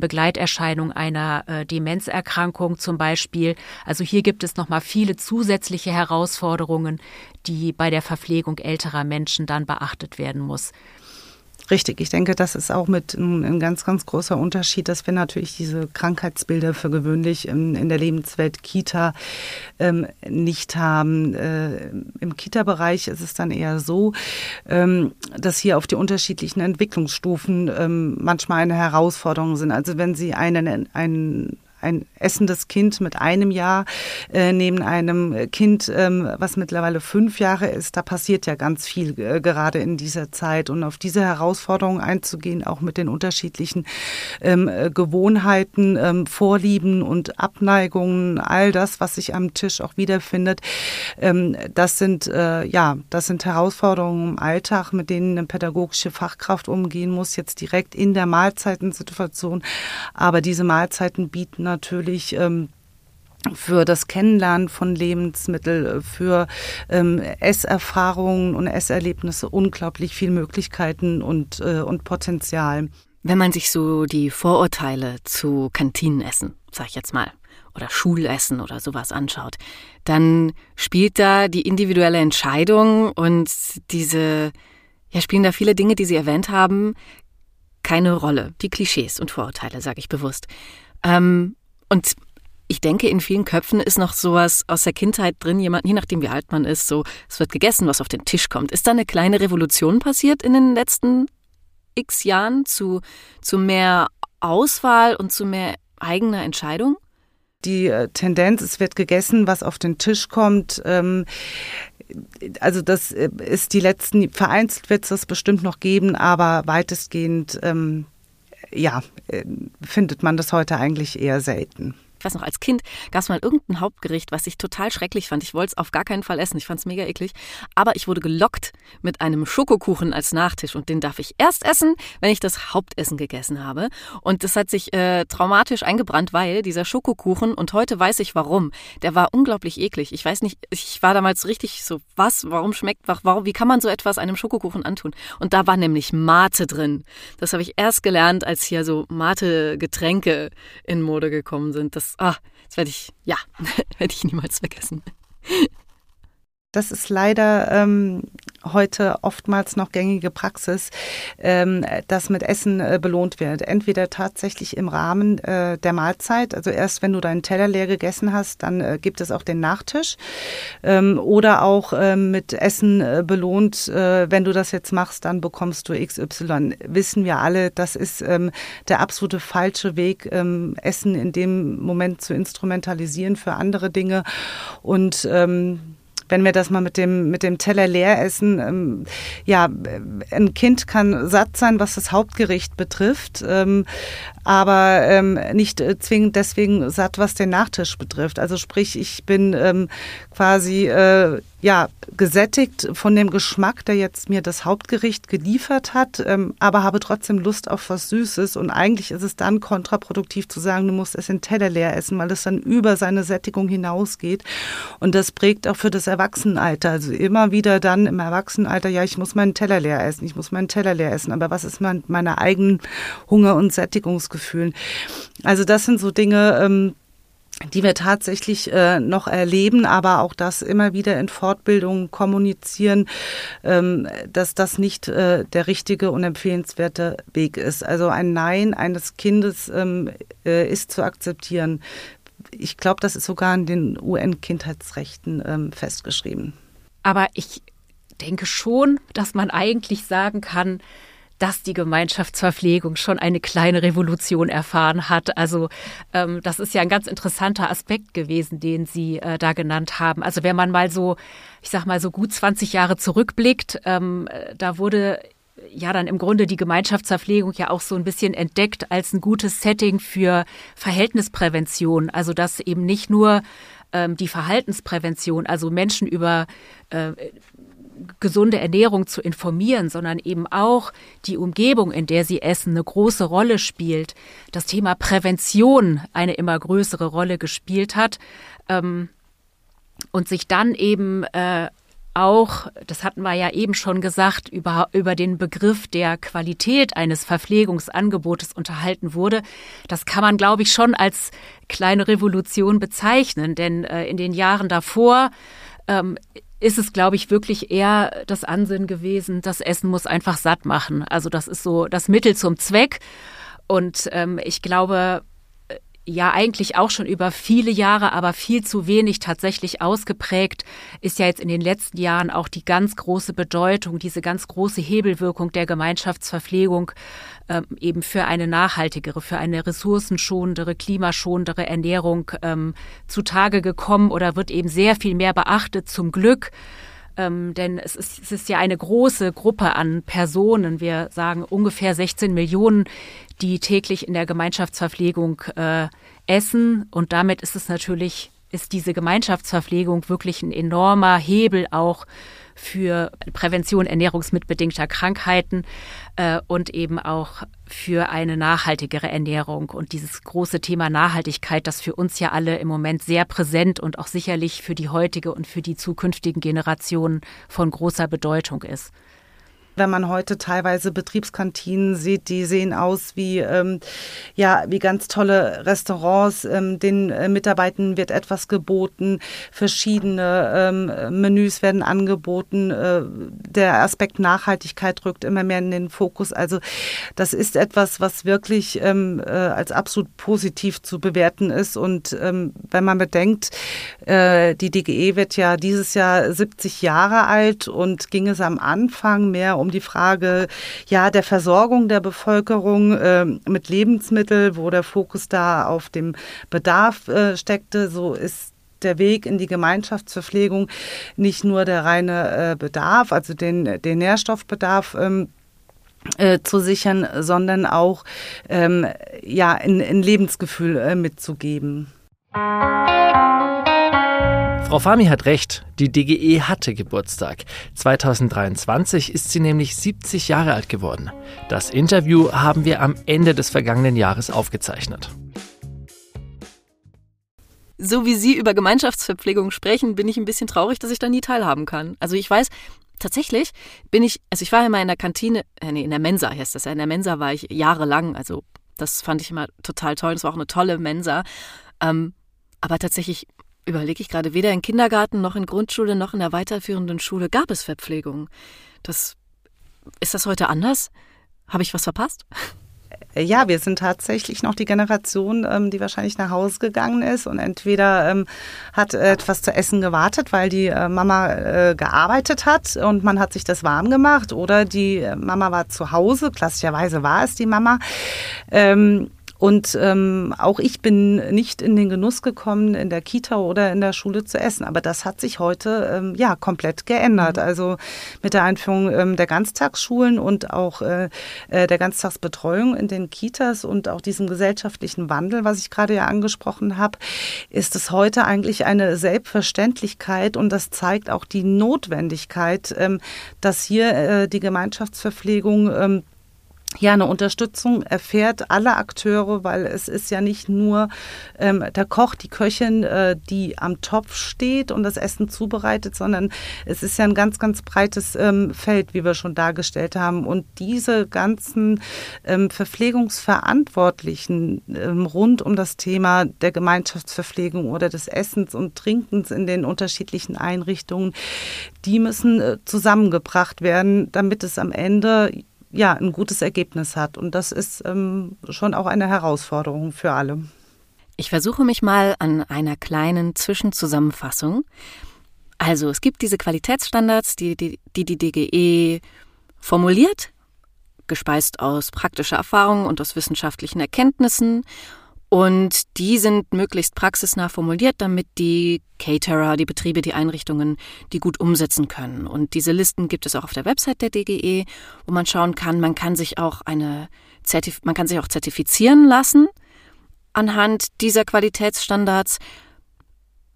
S7: Begleiterscheinung einer äh, Demenzerkrankung zum Beispiel. Also hier gibt es nochmal viele zusätzliche Herausforderungen, die bei der Verpflegung älterer Menschen dann beachtet werden muss.
S6: Richtig, ich denke, das ist auch mit ein, ein, ganz, ganz großer Unterschied, dass wir natürlich diese Krankheitsbilder für gewöhnlich in, in der Lebenswelt Kita ähm, nicht haben. Äh, Im Kita-Bereich ist es dann eher so, ähm, dass hier auf die unterschiedlichen Entwicklungsstufen ähm, manchmal eine Herausforderung sind. Also wenn Sie einen, einen ein essendes Kind mit einem Jahr äh, neben einem Kind, ähm, was mittlerweile fünf Jahre ist, da passiert ja ganz viel äh, gerade in dieser Zeit. Und auf diese Herausforderungen einzugehen, auch mit den unterschiedlichen ähm, äh, Gewohnheiten, ähm, Vorlieben und Abneigungen, all das, was sich am Tisch auch wiederfindet, ähm, das sind äh, ja, das sind Herausforderungen im Alltag, mit denen eine pädagogische Fachkraft umgehen muss, jetzt direkt in der Mahlzeitensituation. Aber diese Mahlzeiten bieten natürlich ähm, für das Kennenlernen von Lebensmitteln, für ähm, Esserfahrungen und Esserlebnisse unglaublich viel Möglichkeiten und, äh, und Potenzial.
S1: Wenn man sich so die Vorurteile zu Kantinenessen, sag ich jetzt mal, oder Schulessen oder sowas anschaut, dann spielt da die individuelle Entscheidung und diese, ja, spielen da viele Dinge, die Sie erwähnt haben, keine Rolle. Die Klischees und Vorurteile, sage ich bewusst. Ähm, und ich denke, in vielen Köpfen ist noch sowas aus der Kindheit drin, jemand, je nachdem wie alt man ist, so, es wird gegessen, was auf den Tisch kommt. Ist da eine kleine Revolution passiert in den letzten x Jahren zu, zu mehr Auswahl und zu mehr eigener Entscheidung?
S6: Die äh, Tendenz, es wird gegessen, was auf den Tisch kommt. Ähm, also das äh, ist die letzten, vereinzelt wird es das bestimmt noch geben, aber weitestgehend ähm, ja, äh, findet man das heute eigentlich eher selten
S1: ich weiß noch, als Kind gab es mal irgendein Hauptgericht, was ich total schrecklich fand. Ich wollte es auf gar keinen Fall essen. Ich fand es mega eklig. Aber ich wurde gelockt mit einem Schokokuchen als Nachtisch und den darf ich erst essen, wenn ich das Hauptessen gegessen habe. Und das hat sich äh, traumatisch eingebrannt, weil dieser Schokokuchen, und heute weiß ich warum, der war unglaublich eklig. Ich weiß nicht, ich war damals richtig so, was, warum schmeckt, warum, wie kann man so etwas einem Schokokuchen antun? Und da war nämlich Mate drin. Das habe ich erst gelernt, als hier so Mate-Getränke in Mode gekommen sind. Das ah, das werde ich, ja, werde ich niemals vergessen.
S6: Das ist leider ähm, heute oftmals noch gängige Praxis, ähm, dass mit Essen äh, belohnt wird. Entweder tatsächlich im Rahmen äh, der Mahlzeit, also erst wenn du deinen Teller leer gegessen hast, dann äh, gibt es auch den Nachtisch. Ähm, oder auch ähm, mit Essen äh, belohnt, äh, wenn du das jetzt machst, dann bekommst du XY. Wissen wir alle, das ist ähm, der absolute falsche Weg, ähm, Essen in dem Moment zu instrumentalisieren für andere Dinge. Und wenn wir das mal mit dem, mit dem Teller leer essen, ähm, ja, ein Kind kann satt sein, was das Hauptgericht betrifft, ähm, aber ähm, nicht äh, zwingend deswegen satt, was den Nachtisch betrifft. Also sprich, ich bin ähm, quasi äh, ja gesättigt von dem Geschmack, der jetzt mir das Hauptgericht geliefert hat, ähm, aber habe trotzdem Lust auf was Süßes. Und eigentlich ist es dann kontraproduktiv zu sagen, du musst es in Teller leer essen, weil es dann über seine Sättigung hinausgeht. Und das prägt auch für das Erwachsenenalter. Also immer wieder dann im Erwachsenenalter, ja, ich muss meinen Teller leer essen, ich muss meinen Teller leer essen. Aber was ist mein, meine eigenen Hunger- und Sättigungsgefühlen? Also das sind so Dinge, ähm, die wir tatsächlich äh, noch erleben, aber auch das immer wieder in Fortbildungen kommunizieren, ähm, dass das nicht äh, der richtige und empfehlenswerte Weg ist. Also ein Nein eines Kindes ähm, äh, ist zu akzeptieren. Ich glaube, das ist sogar in den UN-Kindheitsrechten ähm, festgeschrieben.
S7: Aber ich denke schon, dass man eigentlich sagen kann, dass die Gemeinschaftsverpflegung schon eine kleine Revolution erfahren hat. Also ähm, das ist ja ein ganz interessanter Aspekt gewesen, den Sie äh, da genannt haben. Also wenn man mal so, ich sag mal so gut 20 Jahre zurückblickt, ähm, da wurde ja dann im Grunde die Gemeinschaftsverpflegung ja auch so ein bisschen entdeckt als ein gutes Setting für Verhältnisprävention. Also dass eben nicht nur ähm, die Verhaltensprävention, also Menschen über äh, gesunde Ernährung zu informieren, sondern eben auch die Umgebung, in der sie essen, eine große Rolle spielt. Das Thema Prävention eine immer größere Rolle gespielt hat. Ähm, und sich dann eben äh, auch, das hatten wir ja eben schon gesagt, über, über den Begriff der Qualität eines Verpflegungsangebotes unterhalten wurde. Das kann man, glaube ich, schon als kleine Revolution bezeichnen, denn äh, in den Jahren davor ähm, ist es, glaube ich, wirklich eher das Ansinnen gewesen, das Essen muss einfach satt machen. Also das ist so das Mittel zum Zweck. Und ähm, ich glaube, ja eigentlich auch schon über viele Jahre, aber viel zu wenig tatsächlich ausgeprägt, ist ja jetzt in den letzten Jahren auch die ganz große Bedeutung, diese ganz große Hebelwirkung der Gemeinschaftsverpflegung ähm, eben für eine nachhaltigere, für eine ressourcenschonendere, klimaschonendere Ernährung ähm, zutage gekommen oder wird eben sehr viel mehr beachtet, zum Glück. Ähm, denn es ist, es ist ja eine große Gruppe an Personen. Wir sagen ungefähr 16 Millionen, die täglich in der Gemeinschaftsverpflegung äh, essen. Und damit ist es natürlich, ist diese Gemeinschaftsverpflegung wirklich ein enormer Hebel auch für Prävention ernährungsmitbedingter Krankheiten äh, und eben auch für eine nachhaltigere Ernährung. Und dieses große Thema Nachhaltigkeit, das für uns ja alle im Moment sehr präsent und auch sicherlich für die heutige und für die zukünftigen Generationen von großer Bedeutung ist.
S6: Wenn man heute teilweise Betriebskantinen sieht, die sehen aus wie, ähm, ja, wie ganz tolle Restaurants. Ähm, den äh, Mitarbeitern wird etwas geboten, verschiedene ähm, Menüs werden angeboten. Äh, der Aspekt Nachhaltigkeit rückt immer mehr in den Fokus. Also das ist etwas, was wirklich ähm, äh, als absolut positiv zu bewerten ist. Und ähm, wenn man bedenkt, äh, die DGE wird ja dieses Jahr 70 Jahre alt und ging es am Anfang mehr um um die Frage ja, der Versorgung der Bevölkerung äh, mit Lebensmitteln, wo der Fokus da auf dem Bedarf äh, steckte. So ist der Weg in die Gemeinschaftsverpflegung nicht nur der reine äh, Bedarf, also den, den Nährstoffbedarf ähm, äh, zu sichern, sondern auch ähm, ja, ein, Lebensgefühl äh, mitzugeben.
S4: Frau Fami hat recht, die DGE hatte Geburtstag. 2023 ist sie nämlich 70 Jahre alt geworden. Das Interview haben wir am Ende des vergangenen Jahres aufgezeichnet.
S8: So wie Sie über Gemeinschaftsverpflegung sprechen, bin ich ein bisschen traurig, dass ich da nie teilhaben kann. Also ich weiß, tatsächlich bin ich, also ich war immer in der Kantine, äh, nee, in der Mensa heißt das ja, in der Mensa war ich jahrelang, also das fand ich immer total toll, das war auch eine tolle Mensa. Ähm, aber tatsächlich überlege ich gerade, weder in Kindergarten noch in Grundschule noch in der weiterführenden Schule gab es Verpflegung. Das, ist das heute anders? Habe ich was verpasst?
S6: Äh, ja, wir sind tatsächlich noch die Generation, ähm, die wahrscheinlich nach Hause gegangen ist und entweder ähm, hat etwas zu essen gewartet, weil die äh, Mama äh, gearbeitet hat und man hat sich das warm gemacht oder die Mama war zu Hause, klassischerweise war es die Mama. Ähm, Und ähm, auch ich bin nicht in den Genuss gekommen, in der Kita oder in der Schule zu essen. Aber das hat sich heute ähm, ja komplett geändert. Mhm. Also mit der Einführung ähm, der Ganztagsschulen und auch äh, äh, der Ganztagsbetreuung in den Kitas und auch diesem gesellschaftlichen Wandel, was ich gerade ja angesprochen habe, ist es heute eigentlich eine Selbstverständlichkeit und das zeigt auch die Notwendigkeit, ähm, dass hier äh, die Gemeinschaftsverpflegung ähm, ja eine Unterstützung erfährt alle Akteure, weil es ist ja nicht nur ähm, der Koch, die Köchin, äh, die am Topf steht und das Essen zubereitet, sondern es ist ja ein ganz, ganz breites ähm, Feld, wie wir schon dargestellt haben. Und diese ganzen ähm, Verpflegungsverantwortlichen ähm, rund um das Thema der Gemeinschaftsverpflegung oder des Essens und Trinkens in den unterschiedlichen Einrichtungen, die müssen äh, zusammengebracht werden, damit es am Ende ja, ein gutes Ergebnis hat. Und das ist ähm, schon auch eine Herausforderung für alle.
S8: Ich versuche mich mal an einer kleinen Zwischenzusammenfassung. Also es gibt diese Qualitätsstandards, die die, die, die DGE formuliert, gespeist aus praktischer Erfahrung und aus wissenschaftlichen Erkenntnissen. Und die sind möglichst praxisnah formuliert, damit die Caterer, die Betriebe, die Einrichtungen die gut umsetzen können. Und diese Listen gibt es auch auf der Website der DGE, wo man schauen kann, man kann sich auch eine Zertif man kann sich auch zertifizieren lassen anhand dieser Qualitätsstandards.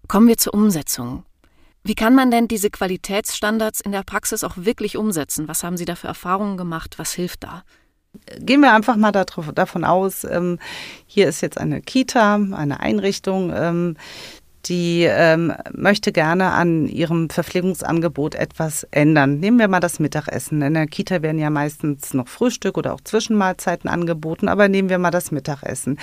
S8: Kommen wir zur Umsetzung. Wie kann man denn diese Qualitätsstandards in der Praxis auch wirklich umsetzen? Was haben Sie da für Erfahrungen gemacht? Was hilft da?
S6: Gehen wir einfach mal davon aus, ähm, hier ist jetzt eine Kita, eine Einrichtung, ähm, die ähm, möchte gerne an ihrem Verpflegungsangebot etwas ändern. Nehmen wir mal das Mittagessen. In der Kita werden ja meistens noch Frühstück oder auch Zwischenmahlzeiten angeboten, aber nehmen wir mal das Mittagessen.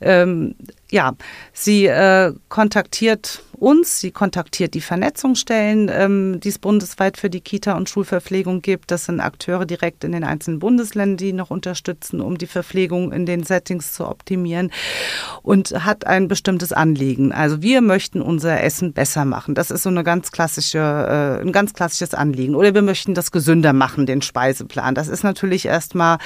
S6: Ähm, ja, sie äh, kontaktiert uns, sie kontaktiert die Vernetzungsstellen, ähm, die es bundesweit für die Kita- und Schulverpflegung gibt. Das sind Akteure direkt in den einzelnen Bundesländern, die noch unterstützen, um die Verpflegung in den Settings zu optimieren und hat ein bestimmtes Anliegen. Also wir möchten unser Essen besser machen. Das ist so eine ganz klassische, äh, ein ganz klassisches Anliegen. Oder wir möchten das gesünder machen, den Speiseplan. Das ist natürlich erstmal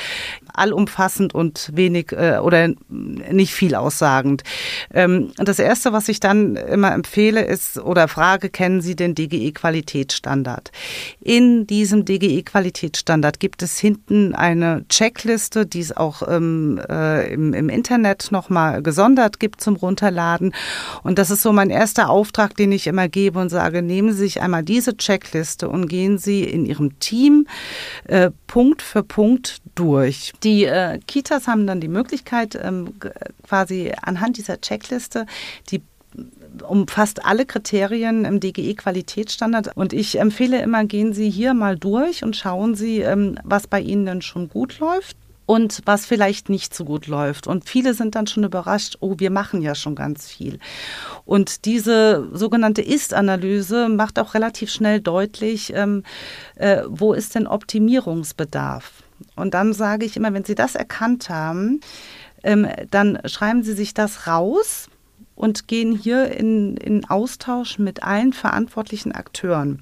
S6: allumfassend und wenig äh, oder nicht viel aussagend. Ähm, das erste, was ich dann immer empfehle, ist oder frage, kennen Sie den DGE-Qualitätsstandard? In diesem DGE-Qualitätsstandard gibt es hinten eine Checkliste, die es auch ähm, äh, im, im Internet nochmal gesondert gibt zum Runterladen. Und das ist so mein erster Auftrag, den ich immer gebe und sage, nehmen Sie sich einmal diese Checkliste und gehen Sie in Ihrem Team äh, Punkt für Punkt durch. Die äh, Kitas haben dann die Möglichkeit, ähm, quasi anhand dieser Checkliste die umfasst alle Kriterien im DGE-Qualitätsstandard. Und ich empfehle immer, gehen Sie hier mal durch und schauen Sie, ähm, was bei Ihnen denn schon gut läuft und was vielleicht nicht so gut läuft. Und viele sind dann schon überrascht, oh, wir machen ja schon ganz viel. Und diese sogenannte Ist-Analyse macht auch relativ schnell deutlich, ähm, äh, wo ist denn Optimierungsbedarf. Und dann sage ich immer, wenn Sie das erkannt haben, ähm, dann schreiben Sie sich das raus und gehen hier in, in Austausch mit allen verantwortlichen Akteuren.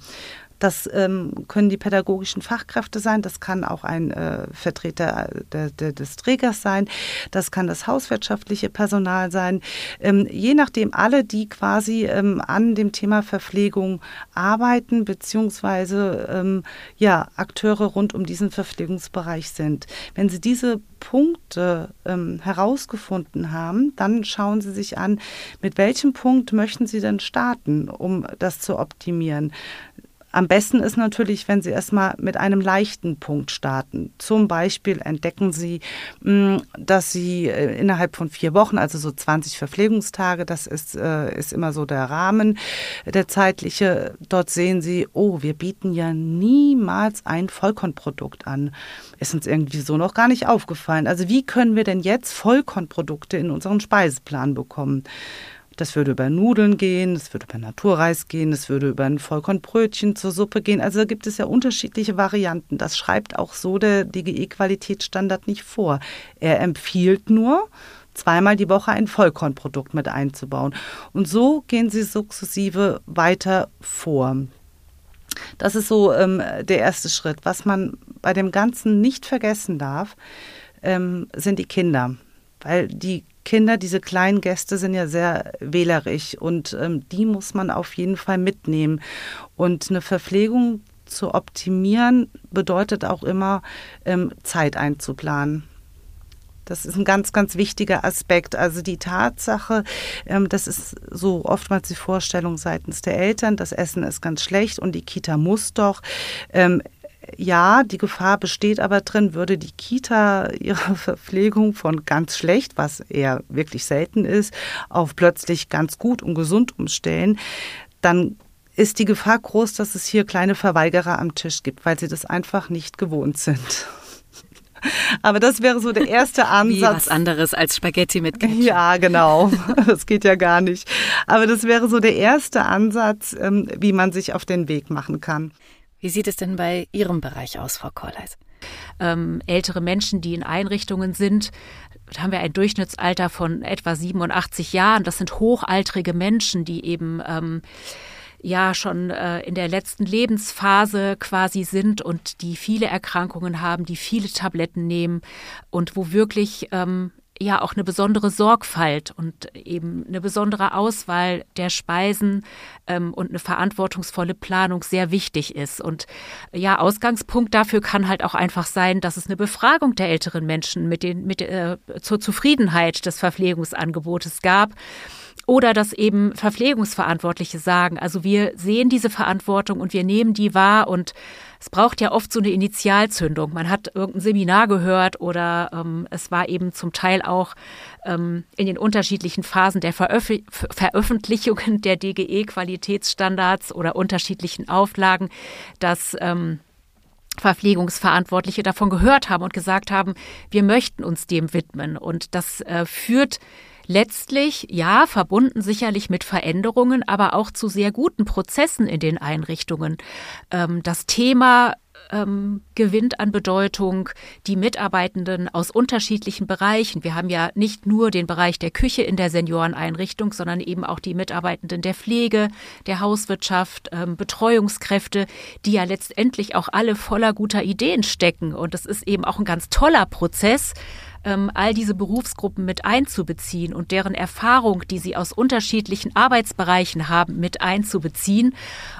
S6: Das ähm, können die pädagogischen Fachkräfte sein, das kann auch ein äh, Vertreter de, de, des Trägers sein, das kann das hauswirtschaftliche Personal sein. Ähm, je nachdem, alle, die quasi ähm, an dem Thema Verpflegung arbeiten, beziehungsweise ähm, ja, Akteure rund um diesen Verpflegungsbereich sind. Wenn Sie diese Punkte ähm, herausgefunden haben, dann schauen Sie sich an, mit welchem Punkt möchten Sie denn starten, um das zu optimieren. Am besten ist natürlich, wenn Sie erstmal mit einem leichten Punkt starten. Zum Beispiel entdecken Sie, mm, dass Sie äh, innerhalb von vier Wochen, also so 20 Verpflegungstage, das ist, äh, ist immer so der Rahmen, der zeitliche, dort sehen Sie, oh, wir bieten ja niemals ein Vollkornprodukt an. Ist uns irgendwie so noch gar nicht aufgefallen. Also wie können wir denn jetzt Vollkornprodukte in unseren Speiseplan bekommen? Das würde über Nudeln gehen, es würde über Naturreis gehen, es würde über ein Vollkornbrötchen zur Suppe gehen. Also da gibt es ja unterschiedliche Varianten. Das schreibt auch so der DGE-Qualitätsstandard nicht vor. Er empfiehlt nur, zweimal die Woche ein Vollkornprodukt mit einzubauen. Und so gehen sie sukzessive weiter vor. Das ist so ähm, der erste Schritt. Was man bei dem Ganzen nicht vergessen darf, ähm, sind die Kinder weil die Kinder, diese kleinen Gäste sind ja sehr wählerisch und ähm, die muss man auf jeden Fall mitnehmen. Und eine Verpflegung zu optimieren bedeutet auch immer ähm, Zeit einzuplanen. Das ist ein ganz, ganz wichtiger Aspekt. Also die Tatsache, ähm, das ist so oftmals die Vorstellung seitens der Eltern, das Essen ist ganz schlecht und die Kita muss doch. Ähm, ja, die Gefahr besteht aber drin, würde die Kita ihre Verpflegung von ganz schlecht, was eher wirklich selten ist, auf plötzlich ganz gut und gesund umstellen, dann ist die Gefahr groß, dass es hier kleine Verweigerer am Tisch gibt, weil sie das einfach nicht gewohnt sind. Aber das wäre so der erste Ansatz. Wie
S1: was anderes als Spaghetti mit Ketchup.
S6: Ja, genau. Das geht ja gar nicht. Aber das wäre so der erste Ansatz, ähm, wie man sich auf den Weg machen kann.
S1: Wie sieht es denn bei Ihrem Bereich aus, Frau Korleis?
S7: Ähm, ältere Menschen, die in Einrichtungen sind, haben wir ein Durchschnittsalter von etwa 87 Jahren. Das sind hochaltrige Menschen, die eben ähm, ja schon äh, in der letzten Lebensphase quasi sind und die viele Erkrankungen haben, die viele Tabletten nehmen und wo wirklich ähm, ja auch eine besondere Sorgfalt und eben eine besondere Auswahl der Speisen ähm, und eine verantwortungsvolle Planung sehr wichtig ist. Und ja, Ausgangspunkt dafür kann halt auch einfach sein, dass es eine Befragung der älteren Menschen mit den, mit, äh, zur Zufriedenheit des Verpflegungsangebotes gab oder dass eben Verpflegungsverantwortliche sagen, also wir sehen diese Verantwortung und wir nehmen die wahr und es braucht ja oft so eine Initialzündung. Man hat irgendein Seminar gehört oder ähm, es war eben zum Teil auch ähm, in den unterschiedlichen Phasen der Veröf Veröffentlichungen der DGE-Qualitätsstandards oder unterschiedlichen Auflagen, dass ähm, Verpflegungsverantwortliche davon gehört haben und gesagt haben, wir möchten uns dem widmen. Und das äh, führt letztlich, ja, verbunden sicherlich mit Veränderungen, aber auch zu sehr guten Prozessen in den Einrichtungen. Ähm, das Thema ähm, gewinnt an Bedeutung die Mitarbeitenden aus unterschiedlichen Bereichen. Wir haben ja nicht nur den Bereich der Küche in der Senioreneinrichtung, sondern eben auch die Mitarbeitenden der Pflege, der Hauswirtschaft, ähm, Betreuungskräfte, die ja letztendlich auch alle voller guter Ideen stecken. Und das ist eben auch ein ganz toller Prozess, ähm, all diese Berufsgruppen mit einzubeziehen und deren Erfahrung, die sie aus unterschiedlichen Arbeitsbereichen haben, mit einzubeziehen.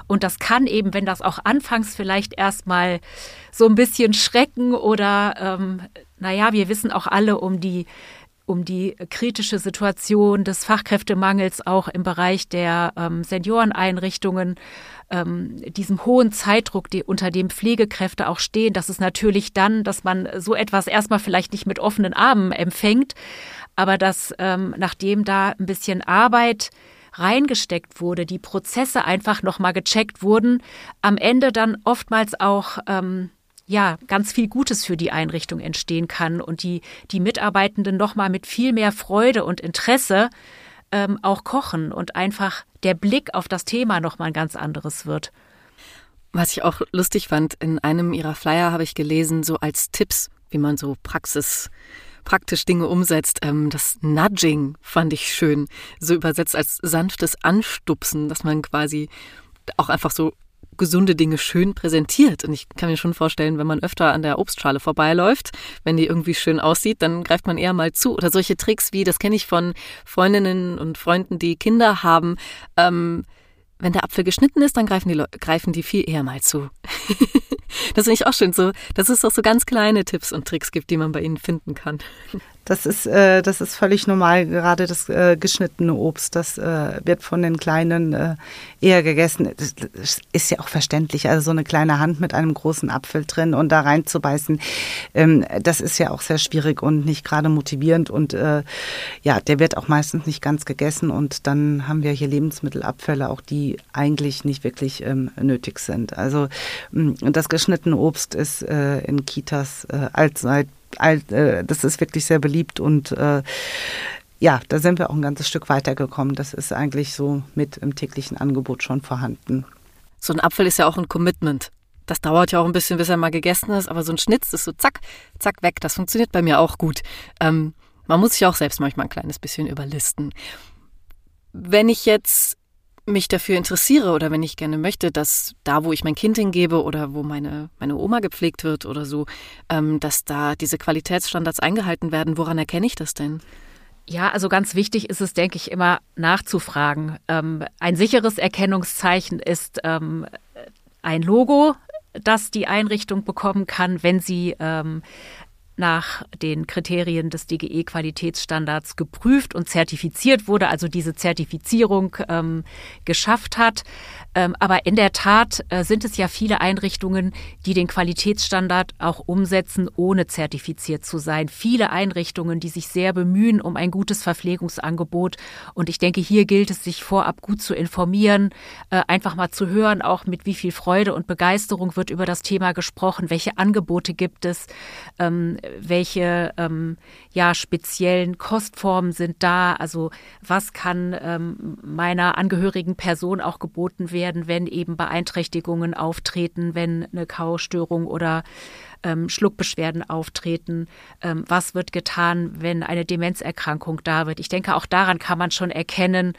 S7: Und das kann eben, wenn das auch anfangs vielleicht erstmal so ein bisschen schrecken oder, ähm, naja, wir wissen auch alle um die um die kritische Situation des Fachkräftemangels auch im Bereich der ähm, Senioreneinrichtungen ähm, diesem hohen Zeitdruck, die, unter dem Pflegekräfte auch stehen, dass es natürlich dann, dass man so etwas erstmal vielleicht nicht mit offenen Armen empfängt, aber dass ähm, nachdem da ein bisschen Arbeit reingesteckt wurde, die Prozesse einfach nochmal gecheckt wurden, am Ende dann oftmals auch ähm, ja, ganz viel Gutes für die Einrichtung entstehen kann und die, die Mitarbeitenden nochmal mit viel mehr Freude und Interesse ähm, auch kochen und einfach der Blick auf das Thema nochmal ein ganz anderes wird.
S1: Was ich auch lustig fand, in einem ihrer Flyer habe ich gelesen, so als Tipps, wie man so Praxis praktisch Dinge umsetzt. Ähm, das Nudging fand ich schön, so übersetzt als sanftes Anstupsen, dass man quasi auch einfach so gesunde Dinge schön präsentiert. Und ich kann mir schon vorstellen, wenn man öfter an der Obstschale vorbeiläuft, wenn die irgendwie schön aussieht, dann greift man eher mal zu. Oder solche Tricks wie, das kenne ich von Freundinnen und Freunden, die Kinder haben. Ähm, wenn der Apfel geschnitten ist, dann greifen die, greifen die viel eher mal zu. das finde ich auch schön so, dass es auch so ganz kleine Tipps und Tricks gibt, die man bei ihnen finden kann.
S6: Das ist, äh, das ist völlig normal, gerade das äh, geschnittene Obst, das äh, wird von den Kleinen äh, eher gegessen. Das ist ja auch verständlich, also so eine kleine Hand mit einem großen Apfel drin und da reinzubeißen, ähm, das ist ja auch sehr schwierig und nicht gerade motivierend und äh, ja, der wird auch meistens nicht ganz gegessen und dann haben wir hier Lebensmittelabfälle, auch die eigentlich nicht wirklich ähm, nötig sind. Also ähm, das geschnittene Obst ist äh, in Kitas äh, allzeit das ist wirklich sehr beliebt und äh, ja, da sind wir auch ein ganzes Stück weitergekommen. Das ist eigentlich so mit im täglichen Angebot schon vorhanden.
S1: So ein Apfel ist ja auch ein Commitment. Das dauert ja auch ein bisschen, bis er mal gegessen ist, aber so ein Schnitz ist so zack, zack, weg. Das funktioniert bei mir auch gut. Ähm, man muss sich auch selbst manchmal ein kleines bisschen überlisten. Wenn ich jetzt
S8: mich dafür interessiere oder wenn ich gerne möchte, dass da, wo ich mein Kind hingebe oder wo meine, meine Oma gepflegt wird oder so, ähm, dass da diese Qualitätsstandards eingehalten werden, woran erkenne ich das denn?
S7: Ja, also ganz wichtig ist es, denke ich, immer nachzufragen. Ähm, ein sicheres Erkennungszeichen ist ähm, ein Logo, das die Einrichtung bekommen kann, wenn sie ähm, nach den Kriterien des DGE-Qualitätsstandards geprüft und zertifiziert wurde, also diese Zertifizierung ähm, geschafft hat. Ähm, aber in der Tat äh, sind es ja viele Einrichtungen, die den Qualitätsstandard auch umsetzen, ohne zertifiziert zu sein. Viele Einrichtungen, die sich sehr bemühen um ein gutes Verpflegungsangebot. Und ich denke, hier gilt es, sich vorab gut zu informieren, äh, einfach mal zu hören, auch mit wie viel Freude und Begeisterung wird über das Thema gesprochen, welche Angebote gibt es, ähm, welche ähm, ja, speziellen Kostformen sind da, also was kann ähm, meiner angehörigen Person auch geboten werden wenn eben Beeinträchtigungen auftreten, wenn eine Kaustörung oder ähm, Schluckbeschwerden auftreten. Ähm, was wird getan, wenn eine Demenzerkrankung da wird? Ich denke, auch daran kann man schon erkennen,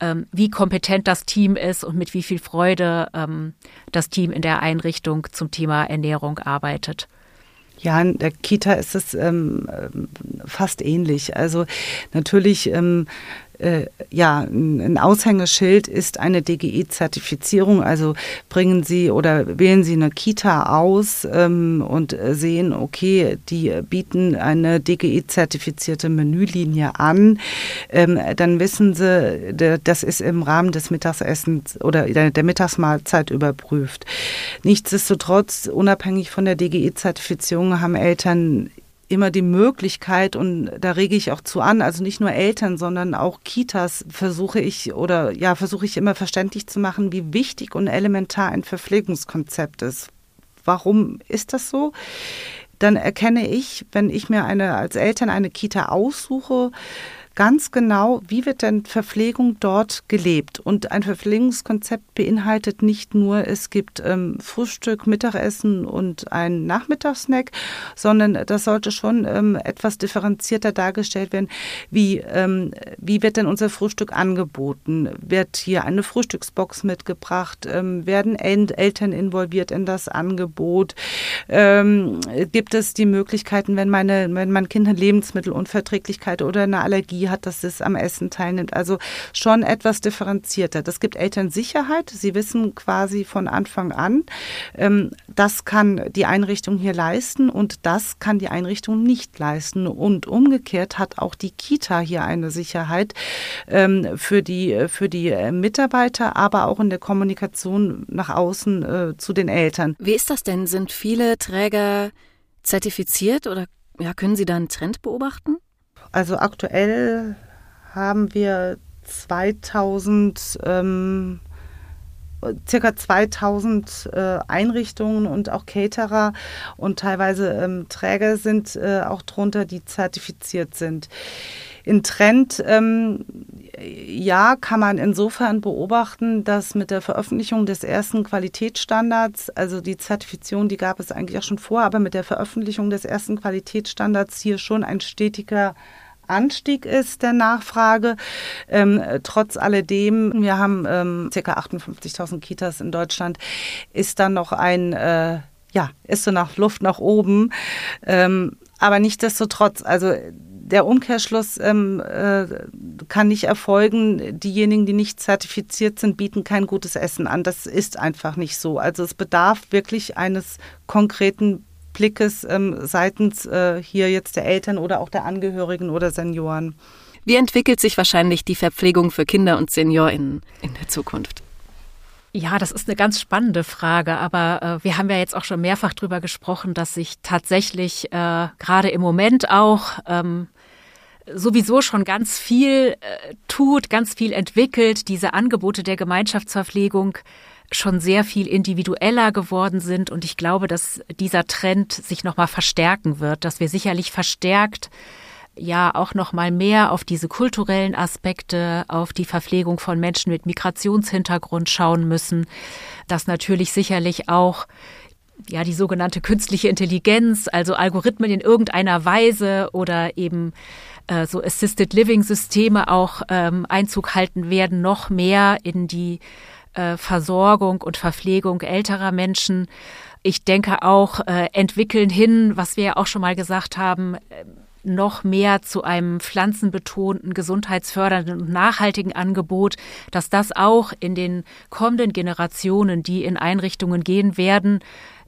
S7: ähm, wie kompetent das Team ist und mit wie viel Freude ähm, das Team in der Einrichtung zum Thema Ernährung arbeitet.
S6: Ja, in der Kita ist es ähm, fast ähnlich. Also natürlich ähm, äh, ja, ein Aushängeschild ist eine DGE-Zertifizierung. Also bringen Sie oder wählen Sie eine Kita aus ähm, und sehen, okay, die bieten eine DGE-zertifizierte Menülinie an. Ähm, dann wissen Sie, das ist im Rahmen des Mittagessens oder der Mittagsmahlzeit überprüft. Nichtsdestotrotz, unabhängig von der DGE-Zertifizierung, haben Eltern immer die Möglichkeit und da rege ich auch zu an, also nicht nur Eltern, sondern auch Kitas versuche ich oder ja, versuche ich immer verständlich zu machen, wie wichtig und elementar ein Verpflegungskonzept ist. Warum ist das so? Dann erkenne ich, wenn ich mir eine als Eltern eine Kita aussuche, ganz genau, wie wird denn Verpflegung dort gelebt. Und ein Verpflegungskonzept beinhaltet nicht nur, es gibt ähm, Frühstück, Mittagessen und ein Nachmittagssnack, sondern das sollte schon ähm, etwas differenzierter dargestellt werden. Wie, ähm, wie wird denn unser Frühstück angeboten? Wird hier eine Frühstücksbox mitgebracht? Ähm, werden Eltern involviert in das Angebot? Ähm, gibt es die Möglichkeiten, wenn, meine, wenn mein Kind eine Lebensmittelunverträglichkeit oder eine Allergie hat, dass es am Essen teilnimmt. Also schon etwas differenzierter. Das gibt Eltern Sicherheit. Sie wissen quasi von Anfang an, ähm, das kann die Einrichtung hier leisten und das kann die Einrichtung nicht leisten. Und umgekehrt hat auch die Kita hier eine Sicherheit ähm, für die, für die Mitarbeiter, aber auch in der Kommunikation nach außen äh, zu den Eltern.
S8: Wie ist das denn? Sind viele Träger zertifiziert oder ja, können Sie da einen Trend beobachten?
S6: Also aktuell haben wir 2000, ähm, circa 2000 äh, Einrichtungen und auch Caterer und teilweise ähm, Träger sind äh, auch drunter, die zertifiziert sind. In Trend, ähm, ja, kann man insofern beobachten, dass mit der Veröffentlichung des ersten Qualitätsstandards, also die Zertifizierung, die gab es eigentlich auch schon vor, aber mit der Veröffentlichung des ersten Qualitätsstandards hier schon ein stetiger Anstieg ist der Nachfrage. Ähm, trotz alledem, wir haben ähm, ca. 58.000 Kitas in Deutschland, ist dann noch ein, äh, ja, ist so nach Luft nach oben. Ähm, aber nichtsdestotrotz, also der Umkehrschluss ähm, äh, kann nicht erfolgen. Diejenigen, die nicht zertifiziert sind, bieten kein gutes Essen an. Das ist einfach nicht so. Also es bedarf wirklich eines konkreten Blickes ähm, seitens äh, hier jetzt der Eltern oder auch der Angehörigen oder Senioren.
S8: Wie entwickelt sich wahrscheinlich die Verpflegung für Kinder und SeniorInnen in der Zukunft?
S7: Ja, das ist eine ganz spannende Frage, aber äh, wir haben ja jetzt auch schon mehrfach darüber gesprochen, dass sich tatsächlich äh, gerade im Moment auch ähm, sowieso schon ganz viel äh, tut, ganz viel entwickelt, diese Angebote der Gemeinschaftsverpflegung schon sehr viel individueller geworden sind. Und ich glaube, dass dieser Trend sich noch mal verstärken wird, dass wir sicherlich verstärkt ja auch noch mal mehr auf diese kulturellen Aspekte, auf die Verpflegung von Menschen mit Migrationshintergrund schauen müssen, dass natürlich sicherlich auch ja die sogenannte künstliche Intelligenz, also Algorithmen in irgendeiner Weise oder eben äh, so Assisted Living Systeme auch ähm, Einzug halten werden, noch mehr in die äh, Versorgung und Verpflegung älterer Menschen. Ich denke auch äh, entwickeln hin, was wir ja auch schon mal gesagt haben, äh, noch mehr zu einem pflanzenbetonten, gesundheitsfördernden und nachhaltigen Angebot, dass das auch in den kommenden Generationen, die in Einrichtungen gehen werden,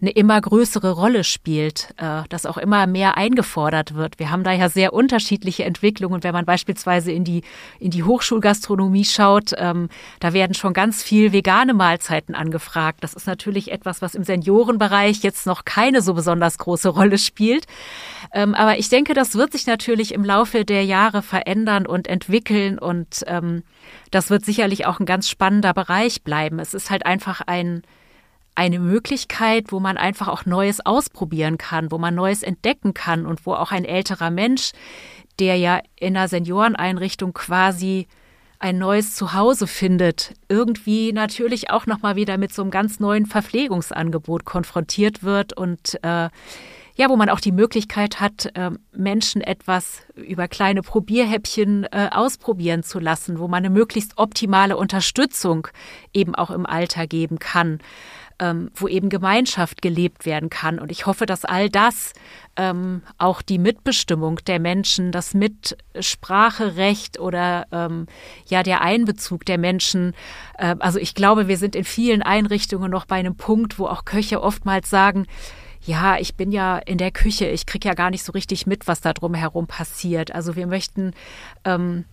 S7: eine immer größere Rolle spielt, äh, dass auch immer mehr eingefordert wird. Wir haben da ja sehr unterschiedliche Entwicklungen. Wenn man beispielsweise in die, in die Hochschulgastronomie schaut, ähm, da werden schon ganz viel vegane Mahlzeiten angefragt. Das ist natürlich etwas, was im Seniorenbereich jetzt noch keine so besonders große Rolle spielt. Ähm, aber ich denke, das wird sich natürlich im Laufe der Jahre verändern und entwickeln und ähm, das wird sicherlich auch ein ganz spannender Bereich bleiben. Es ist halt einfach ein, eine Möglichkeit, wo man einfach auch Neues ausprobieren kann, wo man Neues entdecken kann und wo auch ein älterer Mensch, der ja in einer Senioreneinrichtung quasi ein neues Zuhause findet, irgendwie natürlich auch noch mal wieder mit so einem ganz neuen Verpflegungsangebot konfrontiert wird und äh, ja, wo man auch die Möglichkeit hat, äh, Menschen etwas über kleine Probierhäppchen äh, ausprobieren zu lassen, wo man eine möglichst optimale Unterstützung eben auch im Alter geben kann ähm, wo eben Gemeinschaft gelebt werden kann. Und ich hoffe, dass all das ähm, auch die Mitbestimmung der Menschen, das Mitspracherecht oder ähm, ja der Einbezug der Menschen. Äh, also ich glaube, wir sind in vielen Einrichtungen noch bei einem Punkt, wo auch Köche oftmals sagen, ja, ich bin ja in der Küche, ich kriege ja gar nicht so richtig mit, was da drumherum passiert. Also wir möchten ähm,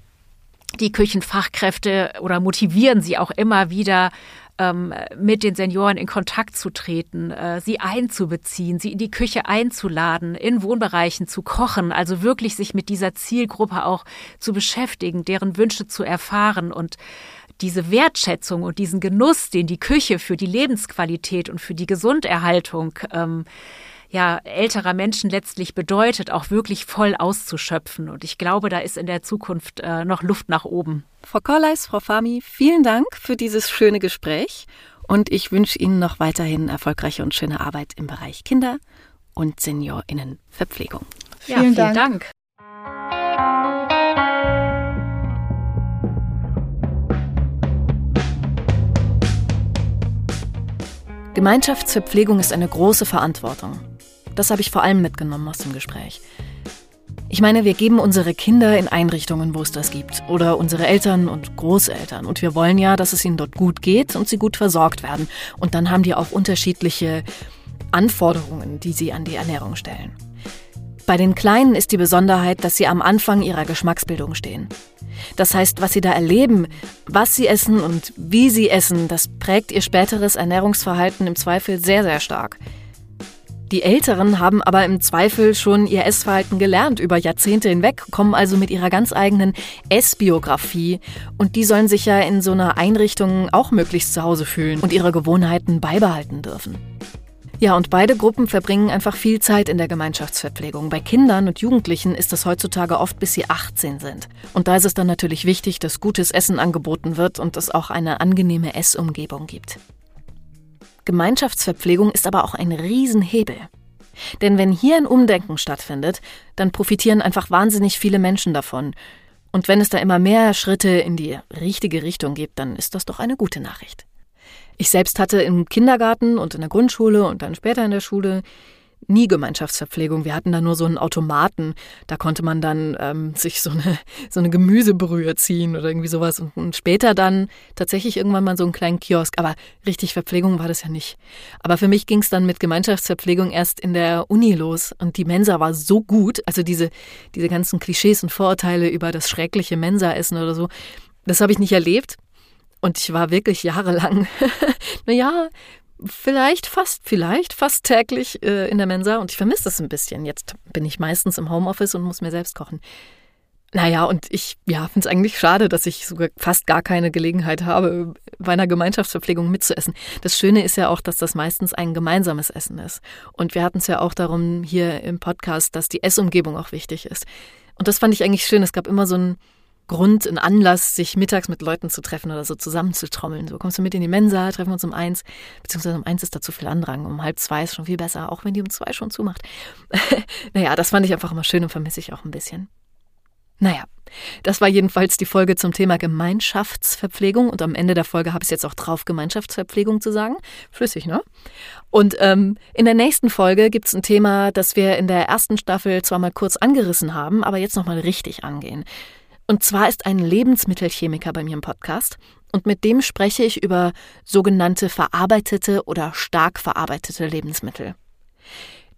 S7: die Küchenfachkräfte oder motivieren sie auch immer wieder ähm, mit den Senioren in Kontakt zu treten, äh, sie einzubeziehen, sie in die Küche einzuladen, in Wohnbereichen zu kochen, also wirklich sich mit dieser Zielgruppe auch zu beschäftigen, deren Wünsche zu erfahren und diese Wertschätzung und diesen Genuss, den die Küche für die Lebensqualität und für die Gesunderhaltung ähm, ja, älterer Menschen letztlich bedeutet, auch wirklich voll auszuschöpfen. Und ich glaube, da ist in der Zukunft äh, noch Luft nach oben.
S8: Frau Korleis, Frau Fami, vielen Dank für dieses schöne Gespräch und ich wünsche Ihnen noch weiterhin erfolgreiche und schöne Arbeit im Bereich Kinder- und Seniorinnenverpflegung.
S7: Ja, vielen, vielen Dank. Dank.
S1: Gemeinschaftsverpflegung ist eine große Verantwortung. Das habe ich vor allem mitgenommen aus dem Gespräch. Ich meine, wir geben unsere Kinder in Einrichtungen, wo es das gibt, oder unsere Eltern und Großeltern. Und wir wollen ja, dass es ihnen dort gut geht und sie gut versorgt werden. Und dann haben die auch unterschiedliche Anforderungen, die sie an die Ernährung stellen. Bei den Kleinen ist die Besonderheit, dass sie am Anfang ihrer Geschmacksbildung stehen. Das heißt, was sie da erleben, was sie essen und wie sie essen, das prägt ihr späteres Ernährungsverhalten im Zweifel sehr, sehr stark. Die Älteren haben aber im Zweifel schon ihr Essverhalten gelernt über Jahrzehnte hinweg, kommen also mit ihrer ganz eigenen Essbiografie und die sollen sich ja in so einer Einrichtung auch möglichst zu Hause fühlen und ihre Gewohnheiten beibehalten dürfen. Ja, und beide Gruppen verbringen einfach viel Zeit in der Gemeinschaftsverpflegung. Bei Kindern und Jugendlichen ist das heutzutage oft, bis sie 18 sind. Und da ist es dann natürlich wichtig, dass gutes Essen angeboten wird und es auch eine angenehme Essumgebung gibt. Gemeinschaftsverpflegung ist aber auch ein Riesenhebel. Denn wenn hier ein Umdenken stattfindet, dann profitieren einfach wahnsinnig viele Menschen davon. Und wenn es da immer mehr Schritte in die richtige Richtung gibt, dann ist das doch eine gute Nachricht. Ich selbst hatte im Kindergarten und in der Grundschule und dann später in der Schule nie Gemeinschaftsverpflegung. Wir hatten da nur so einen Automaten. Da konnte man dann ähm, sich so eine, so eine Gemüsebrühe ziehen oder irgendwie sowas. Und, und, später dann tatsächlich irgendwann mal so einen kleinen Kiosk. Aber richtig Verpflegung war das ja nicht. Aber für mich ging es dann mit Gemeinschaftsverpflegung erst in der Uni los. Und die Mensa war so gut. Also diese, diese ganzen Klischees und Vorurteile über das schreckliche Mensaessen oder so, das habe ich nicht erlebt. Und ich war wirklich jahrelang, naja, vielleicht fast, vielleicht fast täglich äh, in der Mensa und ich vermisse das ein bisschen. Jetzt bin ich meistens im Homeoffice und muss mir selbst kochen. Naja, und ich ja, finde es eigentlich schade, dass ich sogar fast gar keine Gelegenheit habe, bei einer Gemeinschaftsverpflegung mitzuessen. Das Schöne ist ja auch, dass das meistens ein gemeinsames Essen ist. Und wir hatten es ja auch darum hier im Podcast, dass die Essumgebung auch wichtig ist. Und das fand ich eigentlich schön. Es gab immer so ein Grund, ein Anlass, sich mittags mit Leuten zu treffen oder so zusammenzutrommeln. So kommst du mit in die Mensa, treffen uns um eins, beziehungsweise um eins ist da zu viel Andrang, um halb zwei ist schon viel besser, auch wenn die um zwei schon zumacht. naja, das fand ich einfach immer schön und vermisse ich auch ein bisschen. Naja, das war jedenfalls die Folge zum Thema Gemeinschaftsverpflegung und am Ende der Folge habe ich es jetzt auch drauf, Gemeinschaftsverpflegung zu sagen. Flüssig, ne? Und ähm, in der nächsten Folge gibt es ein Thema, das wir in der ersten Staffel zwar mal kurz angerissen haben, aber jetzt nochmal richtig angehen. Und zwar ist ein Lebensmittelchemiker bei mir im Podcast und mit dem spreche ich über sogenannte verarbeitete oder stark verarbeitete Lebensmittel.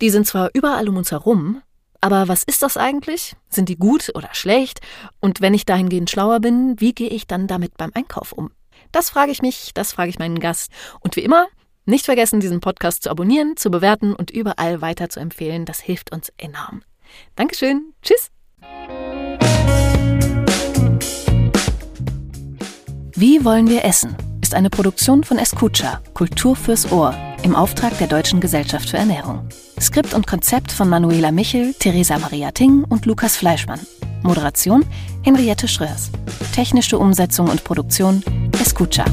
S1: Die sind zwar überall um uns herum, aber was ist das eigentlich? Sind die gut oder schlecht? Und wenn ich dahingehend schlauer bin, wie gehe ich dann damit beim Einkauf um? Das frage ich mich, das frage ich meinen Gast. Und wie immer, nicht vergessen, diesen Podcast zu abonnieren, zu bewerten und überall weiter zu empfehlen. Das hilft uns enorm. Dankeschön. Tschüss. Wie wollen wir essen? ist eine Produktion von Escucha, Kultur fürs Ohr, im Auftrag der Deutschen Gesellschaft für Ernährung. Skript und Konzept von Manuela Michel, Theresa Maria Ting und Lukas Fleischmann. Moderation Henriette Schröers. Technische Umsetzung und Produktion Escucha.